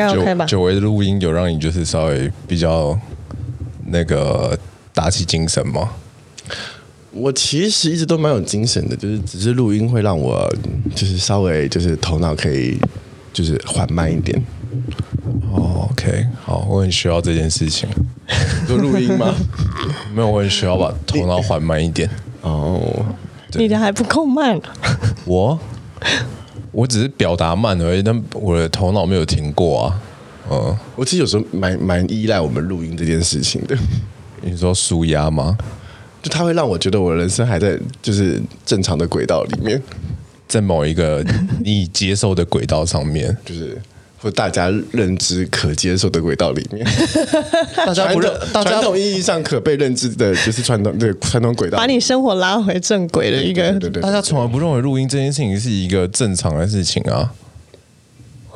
该 OK 吧？久违的录音有让你就是稍微比较那个打起精神吗？我其实一直都蛮有精神的，就是只是录音会让我就是稍微就是头脑可以就是缓慢一点。哦，OK，好，我很需要这件事情。就录音吗？没有，我很需要把头脑缓慢一点。哦，你的还不够慢。我我只是表达慢而已，但我的头脑没有停过啊。嗯，我其实有时候蛮蛮依赖我们录音这件事情的。你说舒压吗？就它会让我觉得我的人生还在就是正常的轨道里面，在某一个你接受的轨道上面，就是或大家认知可接受的轨道里面。大家不认，大家传统意义上可被认知的就是传统对传统轨道，把你生活拉回正轨的一个。对对对，大家从来不认为录音这件事情是一个正常的事情啊。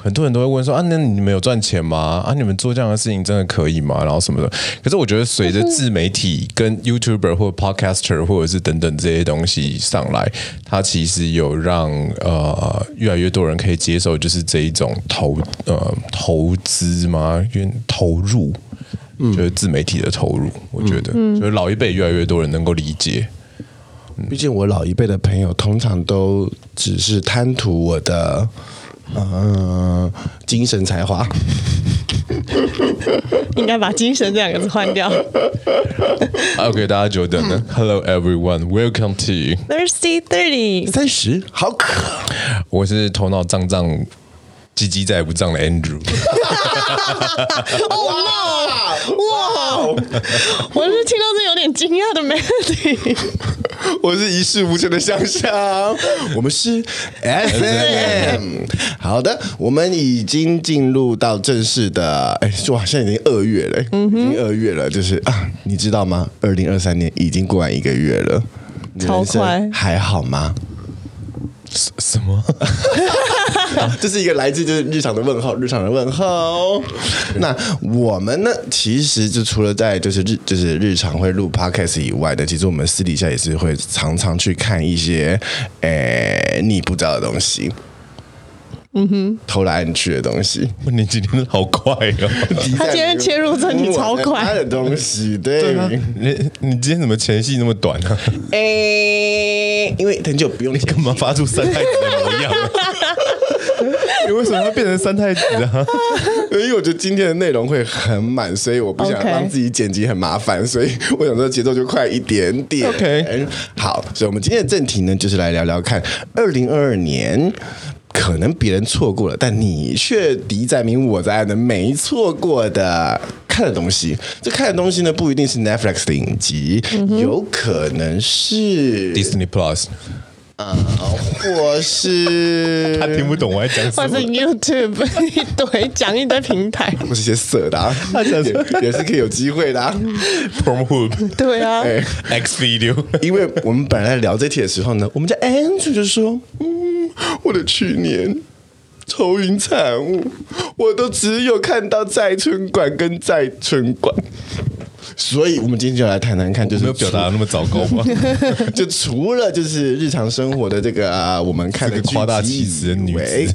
很多人都会问说啊，那你们有赚钱吗？啊，你们做这样的事情真的可以吗？然后什么的。可是我觉得，随着自媒体跟 YouTuber 或 Podcaster 或者是等等这些东西上来，它其实有让呃越来越多人可以接受，就是这一种投呃投资吗？因为投入，就是自媒体的投入。我觉得，就是老一辈越来越多人能够理解。毕竟我老一辈的朋友通常都只是贪图我的。嗯，精神才华，应该把“精神”这两个字换掉。OK，大家久等了。Hello everyone, welcome to Thirsty Thirty 三十，好渴。我是头脑胀胀、鸡鸡再也不胀了 Andrew。Oh no！哇，我是听到这有点惊讶的 Melody。我是一事无成的香香，我们是 FM。好的，我们已经进入到正式的，哎，哇，现在已经二月了，嗯、哼已经二月了，就是啊，你知道吗？二零二三年已经过完一个月了，超快，还好吗？什么？这是一个来自就是日常的问候，日常的问候。那我们呢？其实就除了在就是日就是日常会录 podcast 以外的，其实我们私底下也是会常常去看一些诶你不知道的东西。嗯哼，偷来暗去的东西。你今天好快哦！他今天切入正题超快。他的东西，对，对啊、你你今天怎么前戏那么短呢、啊？哎、欸，因为很久不用，你干嘛发出三太子的模样、啊？你为什么要变成三太子啊？因为我觉得今天的内容会很满，所以我不想让自己剪辑很麻烦，所以我想说节奏就快一点点。OK，好，所以我们今天的正题呢，就是来聊聊看二零二二年。可能别人错过了，但你却敌在明我在暗的没错过的看的东西。这看的东西呢，不一定是 Netflix 的影集，嗯、有可能是 Disney Plus，啊，或是 他听不懂我在讲什么，或是 YouTube 一堆讲一堆平台，或是些色的、啊，他也也是可以有机会的、啊。Pornhub 对啊、欸、，X Video，因为我们本来在聊这题的时候呢，我们家 Andrew 就说，嗯。我的去年愁云惨雾，我都只有看到在春馆跟在春馆，所以我们今天就来谈谈看，就是没有表达那么糟糕吗？就除了就是日常生活的这个啊，我们看的夸大其词的女子，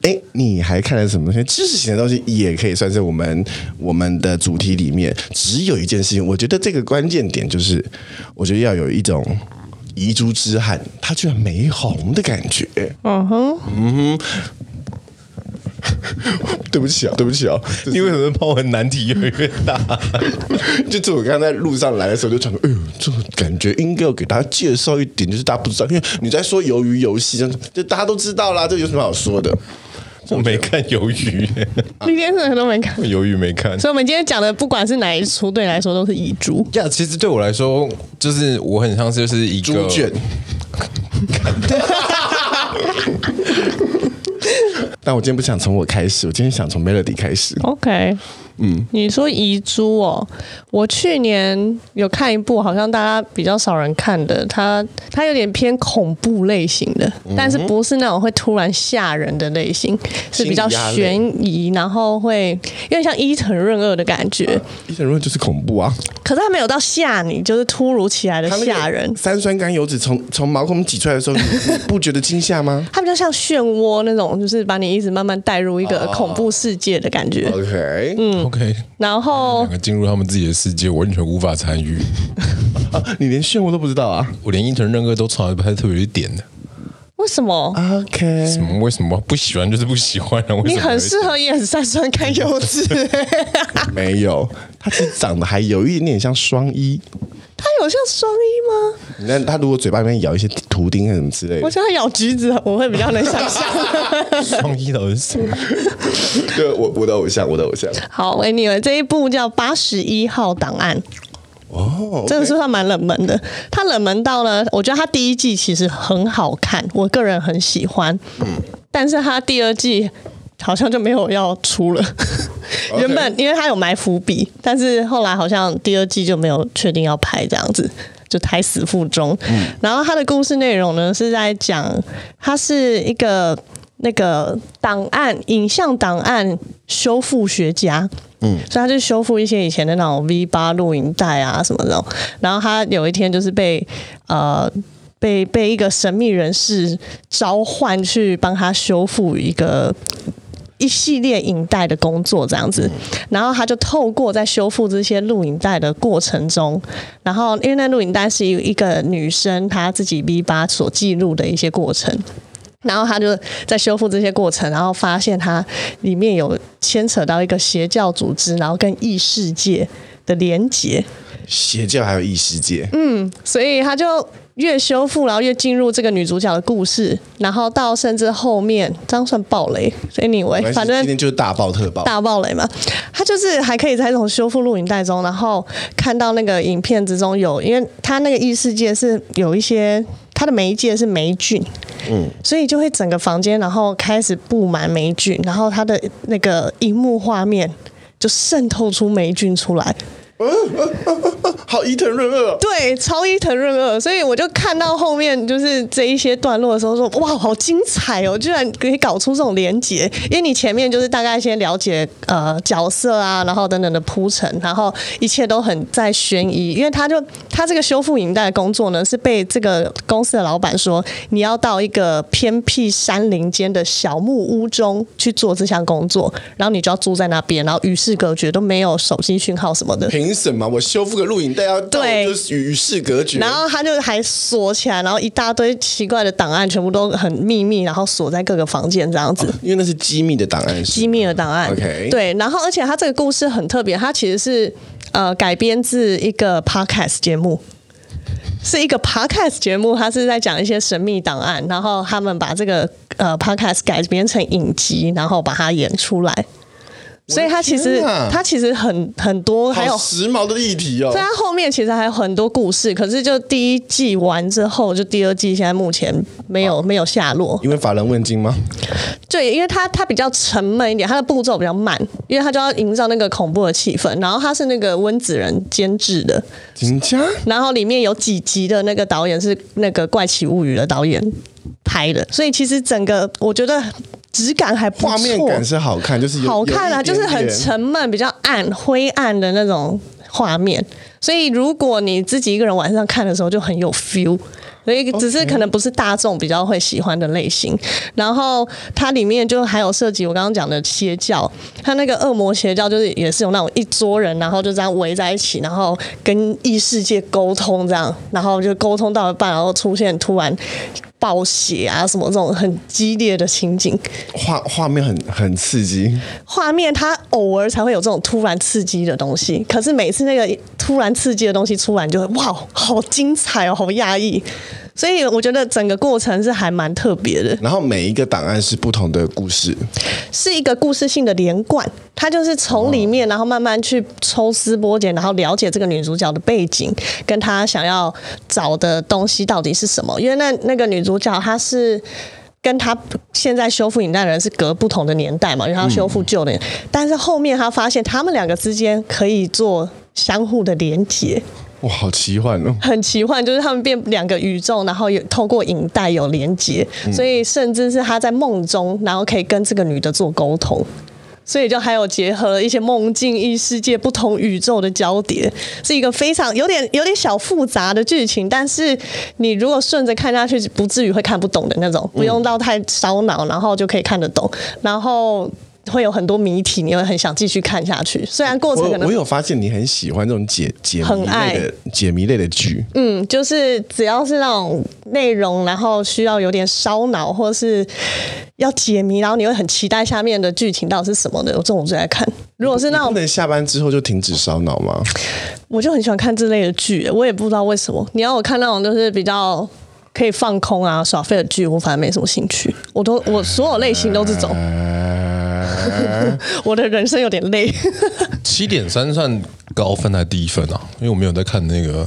哎，你还看了什么东西？知识型的东西也可以算是我们我们的主题里面。只有一件事情，我觉得这个关键点就是，我觉得要有一种。遗珠之憾，他居然没红的感觉。嗯哼，嗯哼，对不起啊，对不起啊，你为什么抛文难题越来越大？就我刚刚在路上来的时候就想说，哎呦，这个感觉应该要给大家介绍一点，就是大家不知道，因为你在说鱿鱼游戏，就大家都知道啦，这有什么好说的？我没看鱿鱼，今天什么都没看，鱿鱼没看，所以我们今天讲的不管是哪一出，对你来说都是遗珠。呀，其实对我来说，就是我很像是就是一个猪卷。但我今天不想从我开始，我今天想从 Melody 开始。OK。嗯，你说遗珠哦，我去年有看一部，好像大家比较少人看的，它它有点偏恐怖类型的，但是不是那种会突然吓人的类型，是比较悬疑，然后会有点像伊藤润二的感觉。伊藤润二就是恐怖啊，可是他没有到吓你，就是突如其来的吓人。三酸甘油脂从从毛孔挤出来的时候，你不觉得惊吓吗？它比较像漩涡那种，就是把你你一直慢慢带入一个恐怖世界的感觉。OK，嗯 OK，然后两个进入他们自己的世界，我完全无法参与。啊，你连漩涡都不知道啊我连伊藤润二都从来不太特别去点的。为什么？？OK，什么？为什么不喜欢就是不喜欢啊？为什么你很适合演三酸甘油脂。没有，他其实长得还有一点点像双一。他有像双一吗？你看他如果嘴巴里面咬一些图钉什么之类的，我觉得他咬橘子，我会比较能想象。双一的偶像？对我我的偶像，我的偶像。好，Anyway，这一部叫《八十一号档案》。哦，这个是算蛮冷门的，它冷门到了，我觉得它第一季其实很好看，我个人很喜欢。嗯，但是它第二季好像就没有要出了。原本因为他有埋伏笔，但是后来好像第二季就没有确定要拍这样子，就胎死腹中。嗯，然后他的故事内容呢是在讲，他是一个那个档案影像档案修复学家。嗯，所以他就修复一些以前的那种 V 八录影带啊什么的，然后他有一天就是被呃被被一个神秘人士召唤去帮他修复一个一系列影带的工作这样子，然后他就透过在修复这些录影带的过程中，然后因为那录影带是一一个女生她自己 V 八所记录的一些过程。然后他就在修复这些过程，然后发现它里面有牵扯到一个邪教组织，然后跟异世界的连接。邪教还有异世界，嗯，所以他就越修复，然后越进入这个女主角的故事，然后到甚至后面，这样算暴雷。Anyway，反正今天就是大爆特爆，大暴雷嘛。他就是还可以在这种修复录影带中，然后看到那个影片之中有，因为他那个异世界是有一些，他的媒介是霉菌，嗯，所以就会整个房间然后开始布满霉菌，然后他的那个荧幕画面就渗透出霉菌出来。好伊藤润二，对，超伊藤润二，所以我就看到后面就是这一些段落的时候说，说哇，好精彩哦，居然可以搞出这种连结。因为你前面就是大概先了解呃角色啊，然后等等的铺陈，然后一切都很在悬疑。因为他就他这个修复影带的工作呢，是被这个公司的老板说，你要到一个偏僻山林间的小木屋中去做这项工作，然后你就要住在那边，然后与世隔绝，都没有手机讯号什么的。凭什么我修复个录影带要对就是与世隔绝？然后他就还锁起来，然后一大堆奇怪的档案，全部都很秘密，然后锁在各个房间这样子。因为那是机密的档案，机密的档案。OK，对，然后而且他这个故事很特别，他其实是呃改编自一个 podcast 节目，是一个 podcast 节目，他是在讲一些神秘档案，然后他们把这个呃 podcast 改编成影集，然后把它演出来。所以它其实它其实很很多，还有时髦的议题哦。所以它后面其实还有很多故事，可是就第一季完之后，就第二季现在目前没有没有下落。因为法人问津吗？对，因为他他比较沉闷一点，他的步骤比较慢，因为他就要营造那个恐怖的气氛。然后他是那个温子仁监制的？然后里面有几集的那个导演是那个《怪奇物语》的导演拍的，所以其实整个我觉得。质感还不错，画面感是好看，就是好看啊，就是很沉闷、比较暗、灰暗的那种画面。所以如果你自己一个人晚上看的时候，就很有 feel。所以只是可能不是大众比较会喜欢的类型。然后它里面就还有涉及我刚刚讲的邪教，它那个恶魔邪教就是也是有那种一桌人，然后就这样围在一起，然后跟异世界沟通这样，然后就沟通到一半，然后出现突然。暴血啊，什么这种很激烈的情景，画画面很很刺激。画面它偶尔才会有这种突然刺激的东西，可是每次那个突然刺激的东西出来，就会哇，好精彩哦，好压抑。所以我觉得整个过程是还蛮特别的。然后每一个档案是不同的故事，是一个故事性的连贯。它就是从里面，然后慢慢去抽丝剥茧，然后了解这个女主角的背景，跟她想要找的东西到底是什么。因为那那个女主角她是跟她现在修复影带的人是隔不同的年代嘛，因为她要修复旧的，但是后面她发现他们两个之间可以做相互的连接。哇，好奇幻哦！很奇幻，就是他们变两个宇宙，然后有透过影带有连接，所以甚至是他在梦中，然后可以跟这个女的做沟通。所以就还有结合了一些梦境异世界、不同宇宙的交叠，是一个非常有点有点小复杂的剧情。但是你如果顺着看下去，不至于会看不懂的那种，不用到太烧脑，然后就可以看得懂。然后。会有很多谜题，你会很想继续看下去。虽然过程可能我，我有发现你很喜欢这种解解谜类的解谜类的剧。嗯，就是只要是那种内容，然后需要有点烧脑，或是要解谜，然后你会很期待下面的剧情到底是什么的。我这种最爱看。如果是那种下班之后就停止烧脑吗？我就很喜欢看这类的剧，我也不知道为什么。你要我看那种就是比较可以放空啊耍废的剧，我反正没什么兴趣。我都我所有类型都是这种。我的人生有点累。七点三算高分还是低分啊？因为我没有在看那个。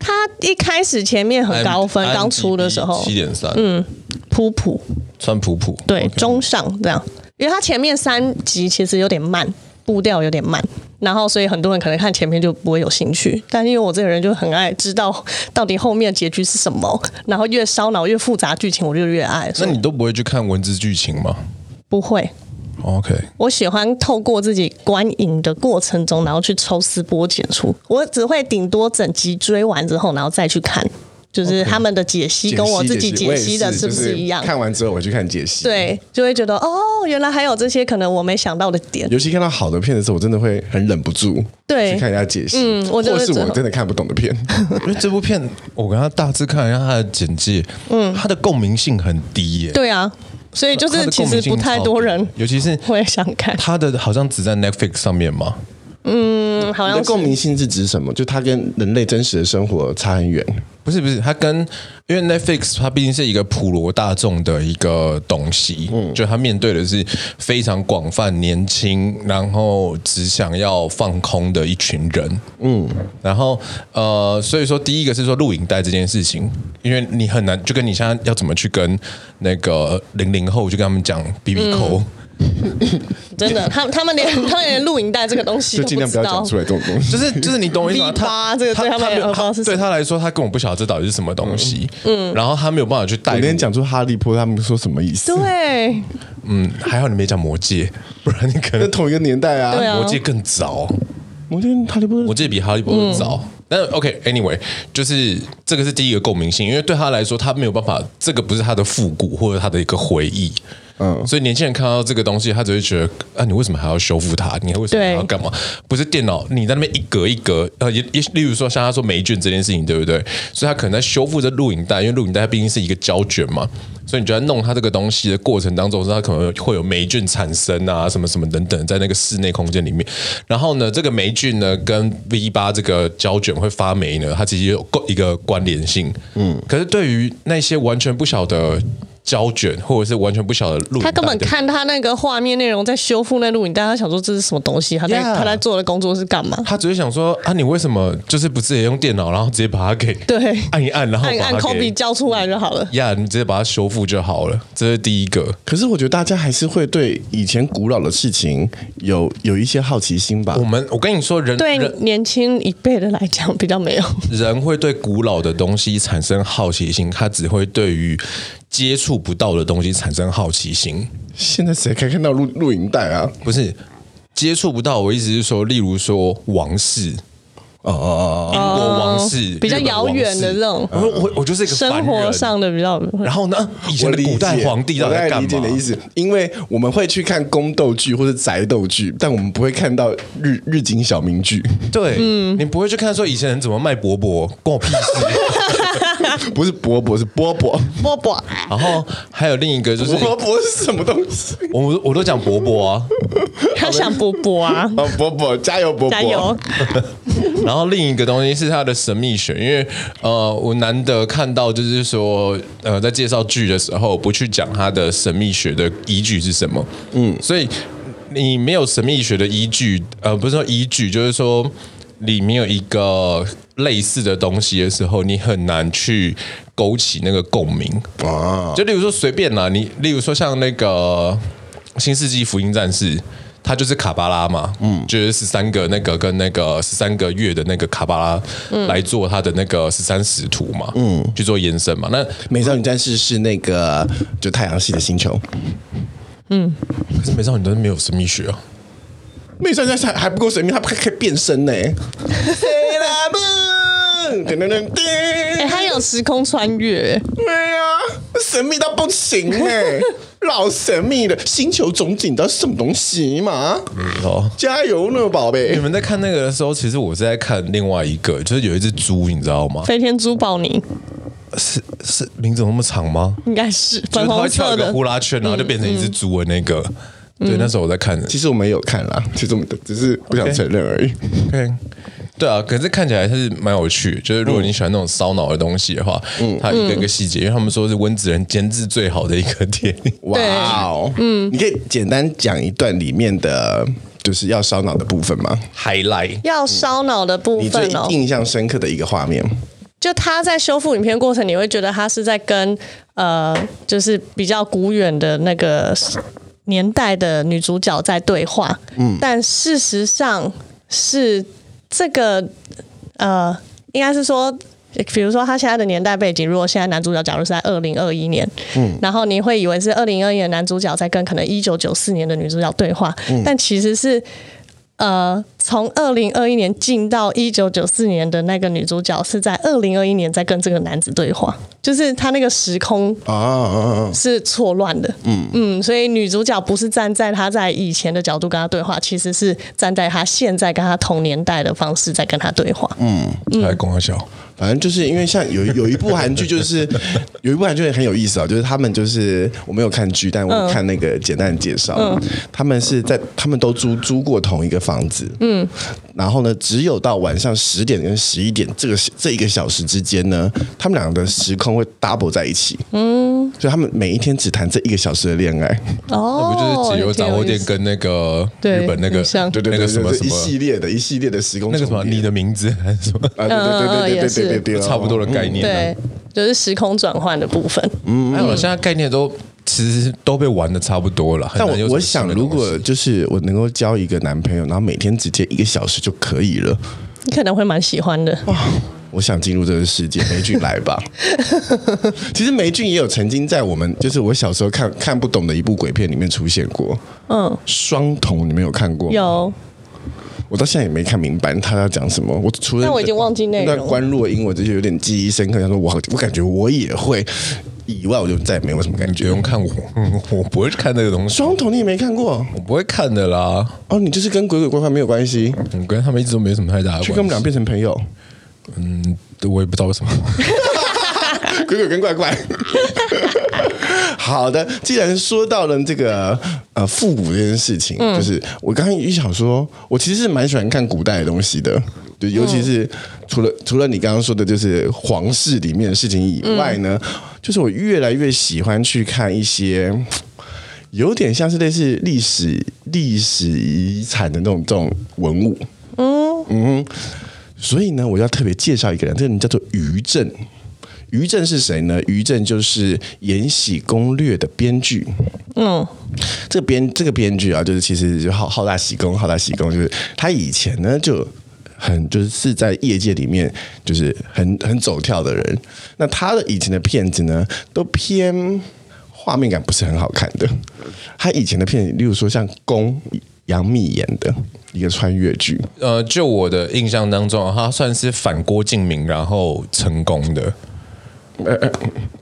他一开始前面很高分，刚出的时候七点三，嗯，普普算普普，对，中上这样。因为他前面三集其实有点慢，步调有点慢，然后所以很多人可能看前面就不会有兴趣。但因为我这个人就很爱知道到底后面结局是什么，然后越烧脑越复杂剧情我就越爱。那你都不会去看文字剧情吗？不会。OK，我喜欢透过自己观影的过程中，然后去抽丝剥茧出。我只会顶多整集追完之后，然后再去看，就是他们的解析跟我自己解析的是不是一样？看完之后我去看解析，对，就会觉得哦，原来还有这些可能我没想到的点。尤其看到好的片的时候，我真的会很忍不住对去看一下解析，嗯，或是我真的看不懂的片。因为这部片我跟他大致看一下他的简介，嗯，他的共鸣性很低耶。对啊。所以就是其实不太多人，尤其是会想看。他的好像只在 Netflix 上面吗？嗯，好像。共鸣性是指什么？就他跟人类真实的生活差很远。不是不是，他跟因为 Netflix 它毕竟是一个普罗大众的一个东西，嗯，就它面对的是非常广泛、年轻，然后只想要放空的一群人，嗯，然后呃，所以说第一个是说录影带这件事情，因为你很难，就跟你现在要怎么去跟那个零零后就跟他们讲 BB Call。真的，他他们连 他们连录影带这个东西都不知道，就尽量不要讲出来这种东西。就是就是你懂我意思吗？他这个对他们来说，对他来说，他根本不晓得这到底是什么东西。嗯，然后他没有办法去带。我连讲出哈利波特，他们说什么意思？对，嗯，还好你没讲魔戒，不然你可能同一个年代啊。啊魔戒更早，魔戒哈利波特，魔戒比哈利波特早。但 OK，Anyway，就是这个是第一个共鸣性，因为对他来说，他没有办法，这个不是他的复古或者他的一个回忆。嗯，所以年轻人看到这个东西，他只会觉得啊，你为什么还要修复它？你还为什么还要干嘛？不是电脑，你在那边一格一格，呃，也也，例如说像他说霉菌这件事情，对不对？所以他可能在修复这录影带，因为录影带它毕竟是一个胶卷嘛，所以你就在弄它这个东西的过程当中，它可能会有霉菌产生啊，什么什么等等，在那个室内空间里面。然后呢，这个霉菌呢跟 V 八这个胶卷会发霉呢，它其实有一个关联性。嗯，可是对于那些完全不晓得。胶卷，或者是完全不晓得录影，他根本看他那个画面内容在修复那录影带，他想说这是什么东西？他在 Yeah. 他在做的工作是干嘛？他只是想说啊，你为什么就是不直接用电脑，然后直接把它给对按一按，然后按按 copy 交出来就好了。呀，yeah, 你直接把它修复就好了，这是第一个。可是我觉得大家还是会对以前古老的事情有有一些好奇心吧。我们我跟你说，人对年轻一辈的来讲比较没有。人会对古老的东西产生好奇心，他只会对于。接触不到的东西产生好奇心。现在谁可以看到录录影带啊？不是接触不到，我意思是说，例如说王室，哦哦哦，英国王室比较遥远的这种。我我我就是一个生活上的比较。然后呢，以前的古代皇帝在干嘛？理解的意思，因为我们会去看宫斗剧或者宅斗剧，但我们不会看到日日景小明剧。对，嗯，你不会去看说以前人怎么卖馍馍，关我屁事。不是伯伯，是波波波波。然后还有另一个就是波波是什么东西？我我都讲波波啊，他想波波啊，哦，波波加油，波波加油。然后另一个东西是他的神秘学，因为呃，我难得看到就是说呃，在介绍剧的时候不去讲他的神秘学的依据是什么，嗯，所以你没有神秘学的依据，呃，不是说依据，就是说。里面有一个类似的东西的时候，你很难去勾起那个共鸣啊。就例如说随便啦，你例如说像那个《新世纪福音战士》，它就是卡巴拉嘛，嗯，就是十三个那个跟那个十三个月的那个卡巴拉来做它的那个十三使徒嘛，嗯，去做延伸嘛。那《美少女战士》是那个就太阳系的星球。嗯，可是美少女战士没有神秘学啊，美少女战士还还不够神秘，它还可以变身呢。噔噔噔噔！哎，它有时空穿越，对呀，神秘到不行哎，老神秘了星球总警，你知道是什么东西吗？哦，加油呢，宝贝！你们在看那个的时候，其实我是在看另外一个，就是有一只猪，你知道吗？飞天猪宝妮，是是名字那么长吗？应该是粉红色的呼啦圈，然后就变成一只猪的那个。对，那时候我在看，其实我们有看啦，其实我们只是不想承认而已。OK。对啊，可是看起来是蛮有趣。就是如果你喜欢那种烧脑的东西的话，嗯，它一个一个细节，因为他们说是温子仁监制最好的一个电影。哇哦，嗯，你可以简单讲一段里面的就是要烧脑的部分吗？Highlight 要烧脑的部分哦，你最印象深刻的一个画面。就他在修复影片过程，你会觉得他是在跟呃，就是比较古远的那个年代的女主角在对话。嗯，但事实上是。这个呃，应该是说，比如说他现在的年代背景，如果现在男主角假如是在二零二一年，嗯，然后你会以为是二零二一年男主角在跟可能一九九四年的女主角对话，嗯，但其实是。呃，从二零二一年进到一九九四年的那个女主角是在二零二一年在跟这个男子对话，就是他那个时空啊是错乱的，嗯。嗯，所以女主角不是站在他在以前的角度跟他对话，其实是站在他现在跟他同年代的方式在跟他对话，嗯，来跟我笑。反正就是因为像有 有一部韩剧，就是有一部韩剧也很有意思啊，就是他们就是我没有看剧，但我看那个简单的介绍，嗯、他们是在他们都租租过同一个房子，嗯，然后呢，只有到晚上十点跟十一点这个这一个小时之间呢，他们两个的时空会 double 在一起，嗯，所以他们每一天只谈这一个小时的恋爱，哦，那不就是解忧杂货店跟那个日本那个对对对那个什么什么一系列的一系列的时空，那个什么你的名字还是什么 啊？对对对对对对。对对对，差不多的概念，对，就是时空转换的部分。嗯，还有现在概念都其实都被玩的差不多了。但我我想，如果就是我能够交一个男朋友，然后每天只接一个小时就可以了，你可能会蛮喜欢的。哇，我想进入这个世界，霉君来吧。其实霉君也有曾经在我们就是我小时候看看不懂的一部鬼片里面出现过。嗯，双瞳，你们有看过吗？有。我到现在也没看明白他要讲什么。我除了但我已经忘记。那关若英，我这些有点记忆深刻。他说我我感觉我也会，以外我就再也没有什么感觉。不用看我，我不会看那个东西。双瞳你也没看过，我不会看的啦。哦，你就是跟鬼鬼怪怪没有关系。我跟他们一直都没什么太大的关系。去跟我们俩变成朋友。嗯，我也不知道为什么。鬼鬼跟怪怪。好的，既然说到了这个呃复古这件事情，嗯、就是我刚刚一想说，我其实是蛮喜欢看古代的东西的，就尤其是除了、嗯、除了你刚刚说的，就是皇室里面的事情以外呢，嗯、就是我越来越喜欢去看一些有点像是类似历史历史遗产的那种这种文物，嗯嗯，所以呢，我要特别介绍一个人，这个人叫做于正。于正是谁呢？于正就是《延禧攻略》的编剧。嗯，这个编这个编剧啊，就是其实就好好大喜功，好大喜功，就是他以前呢就很就是是在业界里面就是很很走跳的人。那他的以前的片子呢，都偏画面感不是很好看的。他以前的片子，例如说像《宫》，杨幂演的一个穿越剧。呃，就我的印象当中，他算是反郭敬明，然后成功的。哎哎，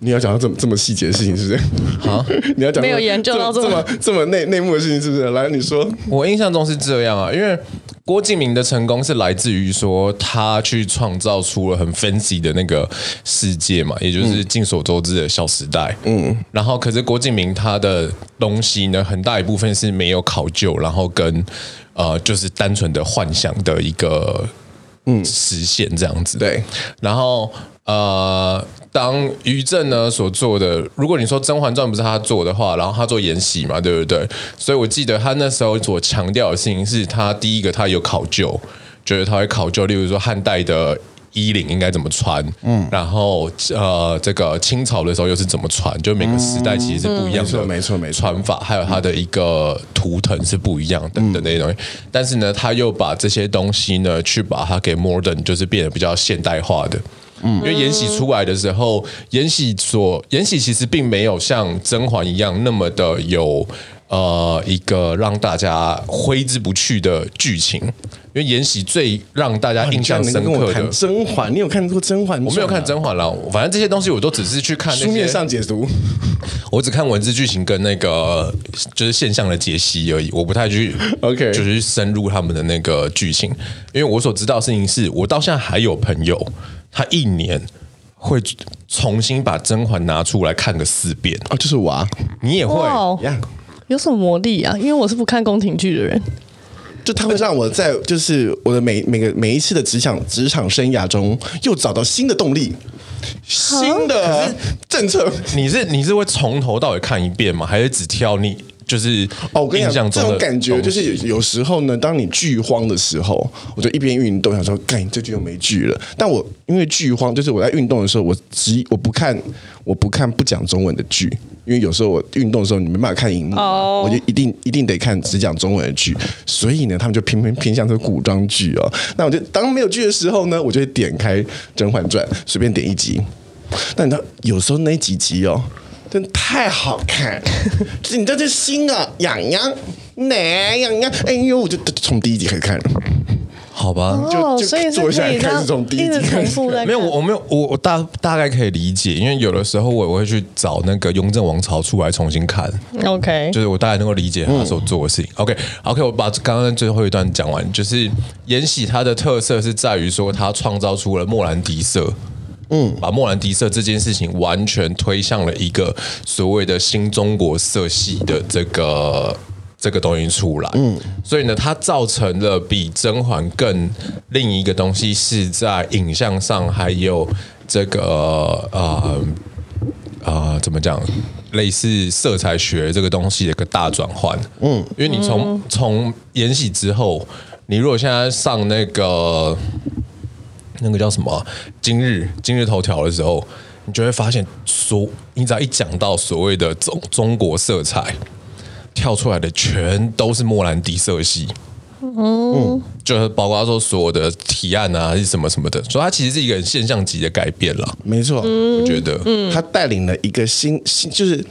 你要讲到这么这么细节的事情，是不是？好，你要讲没有研究到这么这么内内幕的事情，是不是？来，你说。我印象中是这样啊，因为郭敬明的成功是来自于说他去创造出了很 fancy 的那个世界嘛，也就是众所周知的小时代。嗯，然后可是郭敬明他的东西呢，很大一部分是没有考究，然后跟呃，就是单纯的幻想的一个嗯实现这样子。对，然后。呃，当于正呢所做的，如果你说《甄嬛传》不是他做的话，然后他做延禧嘛，对不对？所以我记得他那时候所强调的事情是他第一个，他有考究，就是他会考究，例如说汉代的衣领应该怎么穿，嗯，然后呃，这个清朝的时候又是怎么穿，就每个时代其实是不一样的，没错没错，穿法还有它的一个图腾是不一样等等那些东西。但是呢，他又把这些东西呢，去把它给 modern，就是变得比较现代化的。嗯，因为延禧出来的时候，延禧所延禧其实并没有像甄嬛一样那么的有呃一个让大家挥之不去的剧情。因为延禧最让大家印象深刻的《甄嬛》，你有看过《甄嬛》？我没有看《甄嬛》了，反正这些东西我都只是去看书面上解读，我只看文字剧情跟那个就是现象的解析而已，我不太去 OK，就是深入他们的那个剧情。因为我所知道的事情是，我到现在还有朋友，他一年会重新把《甄嬛》拿出来看个四遍哦，就是我啊，你也会呀？有什么魔力啊？因为我是不看宫廷剧的人。就他会让我在就是我的每每个每一次的职场职场生涯中又找到新的动力，新的政策。你是你是会从头到尾看一遍吗？还是只挑你？就是哦，我跟你讲，这种感觉就是有时候呢，当你剧荒的时候，我就一边运动，想说，干，这剧又没剧了。但我因为剧荒，就是我在运动的时候，我只我不看，我不看不讲中文的剧，因为有时候我运动的时候，你没办法看荧幕，oh. 我就一定一定得看只讲中文的剧。所以呢，他们就偏偏偏向这个古装剧哦。那我就当没有剧的时候呢，我就会点开《甄嬛传》，随便点一集。但你知道，有时候那几集哦。真的太好看，你这这心啊痒痒，奶痒痒，哎呦，我就从第一集开始看，好吧，就就坐下来开始从第一集开始。没有，我我没有，我我大大概可以理解，因为有的时候我我会去找那个《雍正王朝》出来重新看，OK，就是我大概能够理解他所做的事情。嗯、OK，OK，、okay, okay, 我把刚刚最后一段讲完，就是延禧它的特色是在于说，它创造出了莫兰迪色。嗯，把莫兰迪色这件事情完全推向了一个所谓的新中国色系的这个这个东西出来。嗯，所以呢，它造成了比甄嬛更另一个东西是在影像上还有这个呃呃怎么讲，类似色彩学这个东西的一个大转换。嗯，因为你从从延禧之后，你如果现在上那个。那个叫什么、啊？今日今日头条的时候，你就会发现，所你只要一讲到所谓的中中国色彩，跳出来的全都是莫兰迪色系。嗯，就是包括说所有的提案啊，还是什么什么的，所以它其实是一个很现象级的改变了。没错，我觉得，嗯，它带领了一个新新，就是。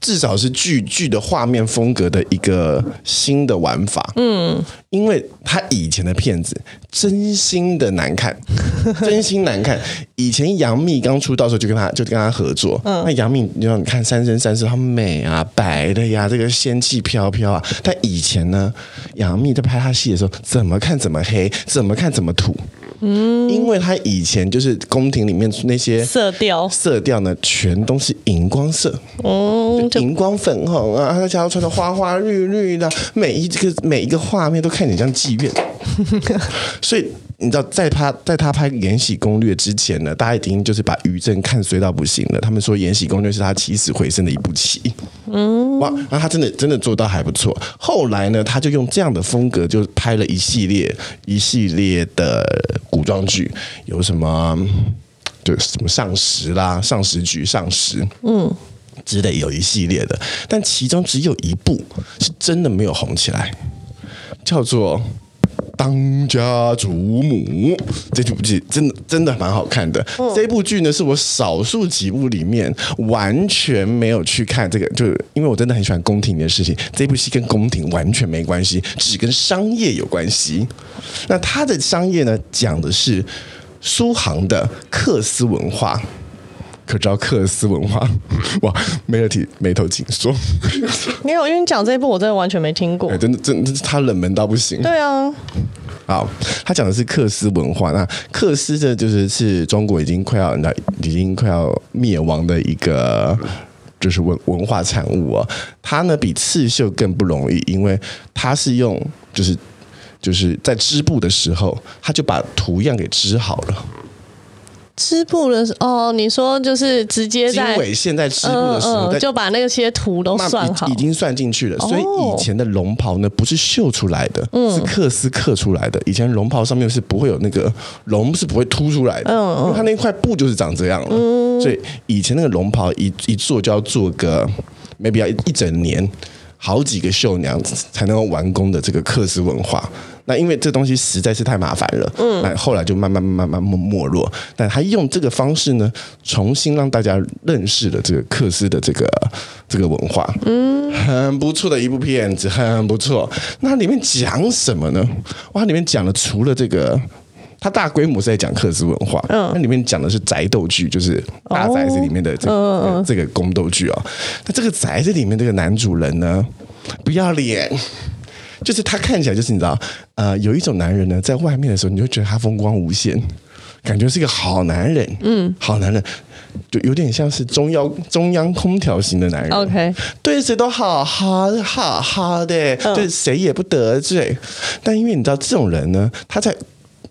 至少是剧剧的画面风格的一个新的玩法，嗯，因为他以前的片子真心的难看，真心难看。以前杨幂刚出道的时候就跟他就跟他合作，嗯，那杨幂你说你看《三生三世》，她美啊，白的呀，这个仙气飘飘啊。但以前呢，杨幂在拍他戏的时候，怎么看怎么黑，怎么看怎么土。嗯，因为他以前就是宫廷里面那些色调，色调呢全都是荧光色，哦、嗯，荧光粉红啊，他家穿的花花绿绿的，每一个每一个画面都看起来像妓院，所以。你知道，在他在他拍《延禧攻略》之前呢，大家已经就是把于正看衰到不行了。他们说《延禧攻略》是他起死回生的一部棋。嗯，哇，那他真的真的做到还不错。后来呢，他就用这样的风格，就拍了一系列一系列的古装剧，有什么就什么上时啦、上时局、上时，嗯，之类有一系列的，但其中只有一部是真的没有红起来，叫做。当家主母这部剧真的真的蛮好看的。嗯、这部剧呢，是我少数几部里面完全没有去看这个，就是因为我真的很喜欢宫廷的事情。这部戏跟宫廷完全没关系，只跟商业有关系。那它的商业呢，讲的是苏杭的克斯文化。可知道緗私文化？哇，没有提眉头紧锁。没有，因为你讲这一部我真的完全没听过。欸、真的，真的，他冷门到不行。对啊。好，他讲的是克斯文化。那克斯这就是是中国已经快要那已经快要灭亡的一个，就是文文化产物啊。它呢比刺绣更不容易，因为它是用就是就是在织布的时候，他就把图样给织好了。织布的时候哦，你说就是直接在经纬线在织布的时候，嗯嗯、就把那些图都算好，已经算进去了。所以以前的龙袍呢，不是绣出来的，哦、是刻丝刻出来的。以前龙袍上面是不会有那个龙，是不会凸出来的，嗯、因为它那块布就是长这样了。嗯、所以以前那个龙袍一一做就要做个，maybe 要一整年。好几个秀娘才能够完工的这个客丝文化。那因为这东西实在是太麻烦了，嗯，那后来就慢慢慢慢慢没落。但他用这个方式呢，重新让大家认识了这个客丝的这个这个文化，嗯，很不错的一部片子，很不错。那里面讲什么呢？哇，里面讲了除了这个，它大规模是在讲客丝文化，嗯，那里面讲的是宅斗剧，就是大宅子里面的这个、哦、这个宫斗剧啊。那这个宅子里面这个男主人呢，不要脸。就是他看起来就是你知道，呃，有一种男人呢，在外面的时候，你就觉得他风光无限，感觉是一个好男人，嗯，好男人，就有点像是中央中央空调型的男人，OK，对谁都好好好好的，对谁也不得罪。但因为你知道，这种人呢，他在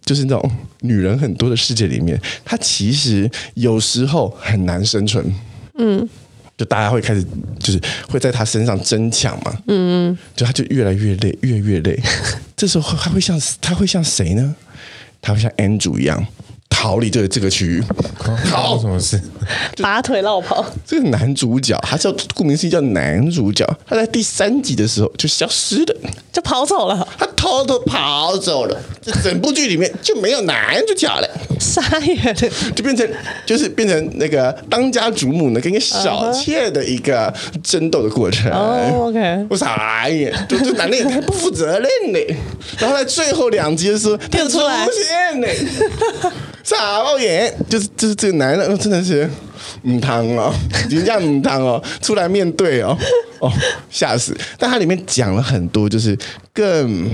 就是那种女人很多的世界里面，她其实有时候很难生存，嗯。就大家会开始，就是会在他身上争抢嘛，嗯嗯，就他就越来越累，越越累。这时候他会像他会像谁呢？他会像 Andrew 一样。逃离这个这个区域，好，什么事？拔腿落跑。这个男主角，他叫顾名思义叫男主角，他在第三集的时候就消失了，就跑走了。他偷偷跑走了，这整部剧里面就没有男主角了，傻眼，就变成就是变成那个当家主母呢跟一个小妾的一个争斗的过程。哦，OK，我傻眼，就这男的也 太不负责任嘞。然后在最后两集的时候，他出现嘞。傻爆眼，就是就是这个男人真的是唔汤哦，人家唔汤哦，出来面对哦，哦吓死！但他里面讲了很多，就是更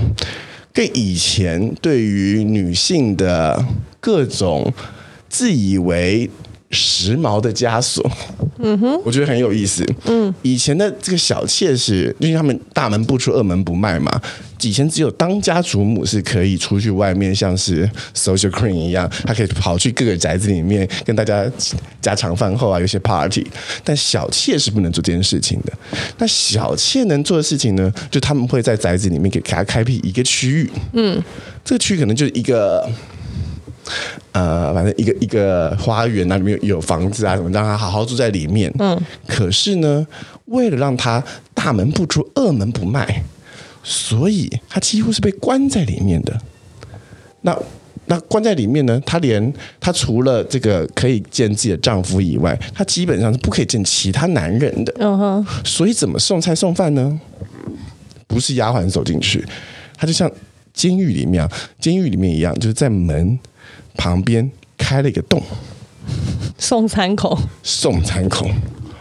更以前对于女性的各种自以为时髦的枷锁，嗯哼，我觉得很有意思。嗯，以前的这个小妾是，因为他们大门不出二门不迈嘛。以前只有当家主母是可以出去外面，像是 social queen 一样，她可以跑去各个宅子里面跟大家家常饭后啊，有些 party。但小妾是不能做这件事情的。那小妾能做的事情呢，就他们会在宅子里面给给她开辟一个区域。嗯，这个区域可能就是一个。呃，反正一个一个花园啊，里面有有房子啊，什么让他好好住在里面。嗯，可是呢，为了让他大门不出，二门不迈，所以他几乎是被关在里面的。那那关在里面呢，他连他除了这个可以见自己的丈夫以外，他基本上是不可以见其他男人的。嗯哼，所以怎么送菜送饭呢？不是丫鬟走进去，他就像监狱里面啊，监狱里面一样，就是在门。旁边开了一个洞，送餐口，送餐口，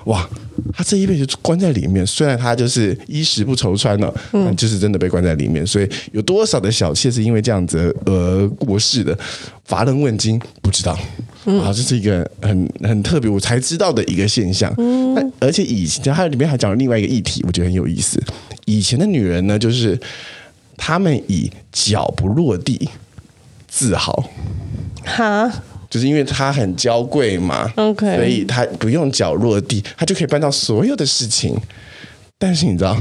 哇！他这一辈子就关在里面，虽然他就是衣食不愁穿了，嗯，就是真的被关在里面。所以有多少的小妾是因为这样子而过世的？乏人问津，不知道。嗯，啊，这是一个很很特别，我才知道的一个现象。嗯，而且以前它里面还讲了另外一个议题，我觉得很有意思。以前的女人呢，就是她们以脚不落地自豪。哈，就是因为他很娇贵嘛，OK，所以他不用脚落地，他就可以办到所有的事情。但是你知道，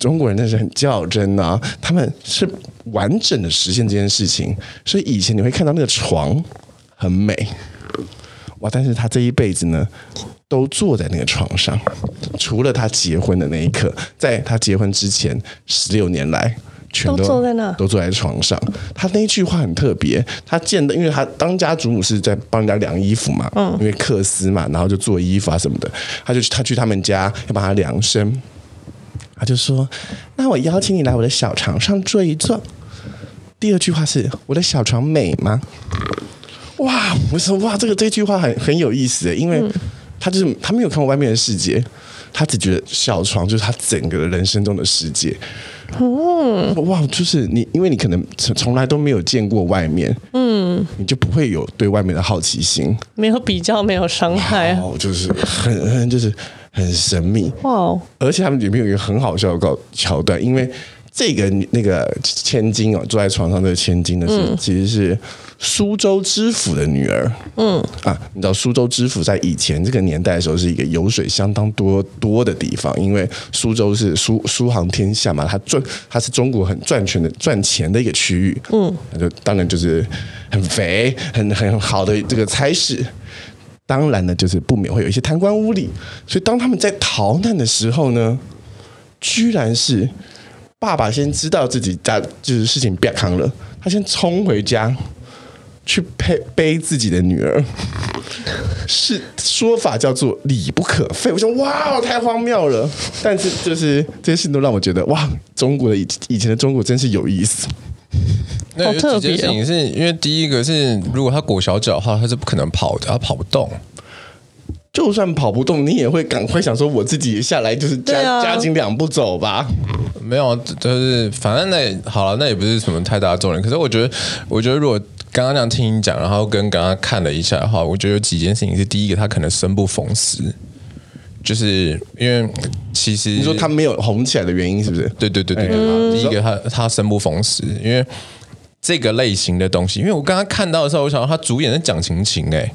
中国人那是很较真啊，他们是完整的实现这件事情。所以以前你会看到那个床很美，哇！但是他这一辈子呢，都坐在那个床上，除了他结婚的那一刻，在他结婚之前十六年来。全都，都坐在那，都坐在床上。他那一句话很特别，他见的，因为他当家主母是在帮人家量衣服嘛，嗯，因为客丝嘛，然后就做衣服啊什么的。他就他去他们家要帮他量身，他就说：“那我邀请你来我的小床上坐一坐。”第二句话是：“我的小床美吗？”哇，我说哇，这个这句话很很有意思，因为他就是他没有看过外面的世界，他只觉得小床就是他整个人生中的世界。哦，哇，就是你，因为你可能从从来都没有见过外面，嗯，你就不会有对外面的好奇心，没有比较，没有伤害，哦，就是很很就是很神秘，哇，而且他们里面有一个很好笑的桥桥段，因为。这个那个千金哦，坐在床上这个千金呢，是、嗯、其实是苏州知府的女儿。嗯啊，你知道苏州知府在以前这个年代的时候是一个油水相当多多的地方，因为苏州是苏苏杭天下嘛，它赚它是中国很赚钱的赚钱的一个区域。嗯，那就当然就是很肥很很好的这个差事，当然呢就是不免会有一些贪官污吏，所以当他们在逃难的时候呢。居然是爸爸先知道自己家就是事情变康了，他先冲回家去背背自己的女儿，是说法叫做礼不可废。我说哇，太荒谬了！但是就是这些事情都让我觉得哇，中国的以以前的中国真是有意思。那有几件事情是因为第一个是，如果他裹小脚的话，他是不可能跑的，他跑不动。就算跑不动，你也会赶快想说，我自己下来就是加、啊、加紧两步走吧。没有，就是反正那好了，那也不是什么太大的重点。可是我觉得，我觉得如果刚刚那样听你讲，然后跟刚刚看了一下的话，我觉得有几件事情是：第一个，他可能生不逢时，就是因为其实你说他没有红起来的原因是不是？对对对对对。嗯、第一个他，他他生不逢时，因为这个类型的东西，因为我刚刚看到的时候，我想到他主演是蒋勤勤，哎。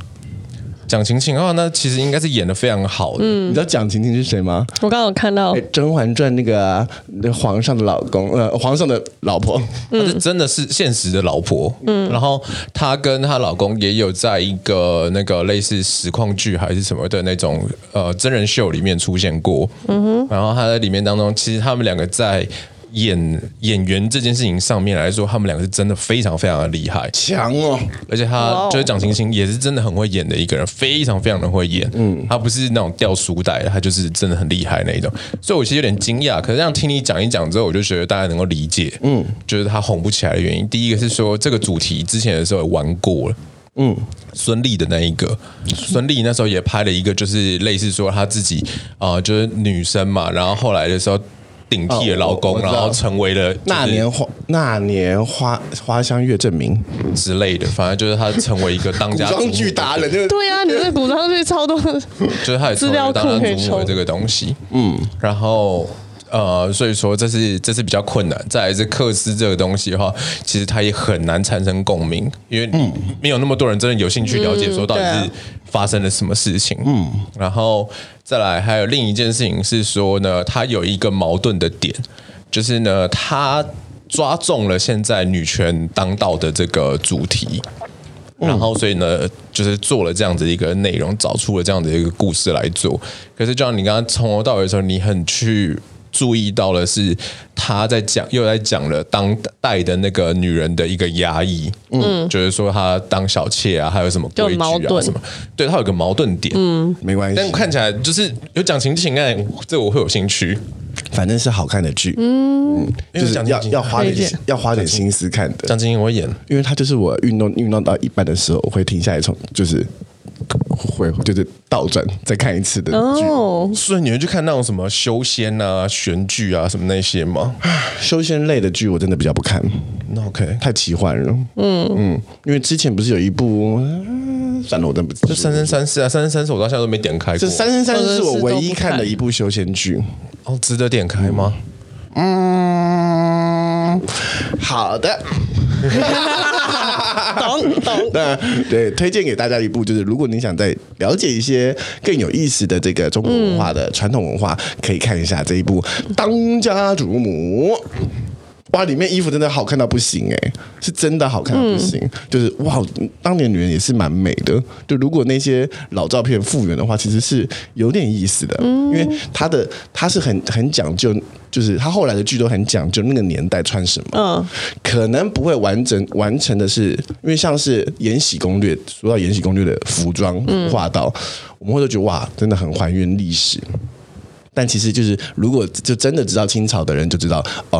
蒋勤勤的话，那其实应该是演的非常好的。嗯，你知道蒋勤勤是谁吗？我刚刚有看到《甄嬛传》那个那皇上的老公，呃，皇上的老婆，她是真的是现实的老婆。嗯，然后她跟她老公也有在一个那个类似实况剧还是什么的那种呃真人秀里面出现过。嗯哼，然后她在里面当中，其实他们两个在。演演员这件事情上面来说，他们两个是真的非常非常的厉害，强哦！而且他就是蒋勤勤，也是真的很会演的一个人，非常非常的会演。嗯，他不是那种掉书袋，他就是真的很厉害那一种。所以我其实有点惊讶，可是这样听你讲一讲之后，我就觉得大家能够理解。嗯，就是他红不起来的原因。第一个是说这个主题之前的时候也玩过了。嗯，孙俪的那一个，孙俪那时候也拍了一个，就是类似说他自己啊、呃，就是女生嘛，然后后来的时候。顶替了老公，然后成为了那年花那年花花香月正明之类的，反正就是他成为一个当家 古装剧达人。对呀，你这古装剧超多，就是他也成为当家主母的这个东西。嗯，然后呃，所以说这是这是比较困难。再来是克斯这个东西的话，其实它也很难产生共鸣，因为没有那么多人真的有兴趣了解说到底是发生了什么事情。嗯，然后。再来，还有另一件事情是说呢，它有一个矛盾的点，就是呢，它抓中了现在女权当道的这个主题，然后所以呢，就是做了这样子一个内容，找出了这样的一个故事来做。可是，就像你刚刚从头到尾的时候，你很去。注意到了是他在讲，又在讲了当代的那个女人的一个压抑，嗯，就是说她当小妾啊，还有什么规矩啊什么，对，他有个矛盾点，嗯，没关系，但看起来就是有讲情情爱，这我会有兴趣，反正是好看的剧，嗯，就是要要花点要花点心思看的。蒋勤勤我演，因为他就是我运动运动到一半的时候，我会停下来从就是。会就是倒转再看一次的剧，oh. 所以你会去看那种什么修仙啊、玄剧啊什么那些吗？修仙类的剧我真的比较不看。那 OK，太奇幻了。嗯嗯，因为之前不是有一部，算了，我真不知道。就三生三世啊，三生三世我到现在都没点开过。这三生三世是我唯一看的一部修仙剧。哦，值得点开吗？嗯，好的。懂 懂，那对，推荐给大家一部，就是如果你想再了解一些更有意思的这个中国文化的传统文化，可以看一下这一部《当家主母》。哇，里面衣服真的好看到不行哎，是真的好看到不行。就是哇，当年女人也是蛮美的。就如果那些老照片复原的话，其实是有点意思的，因为她的她是很很讲究。就是他后来的剧都很讲究那个年代穿什么，嗯，可能不会完整完成的是，因为像是《延禧攻略》，说到《延禧攻略》的服装画到，我们会都觉得哇，真的很还原历史。但其实就是如果就真的知道清朝的人就知道哦，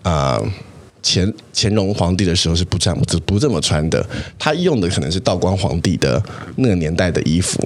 啊、呃，干乾隆皇帝的时候是不这样不这么穿的，他用的可能是道光皇帝的那个年代的衣服，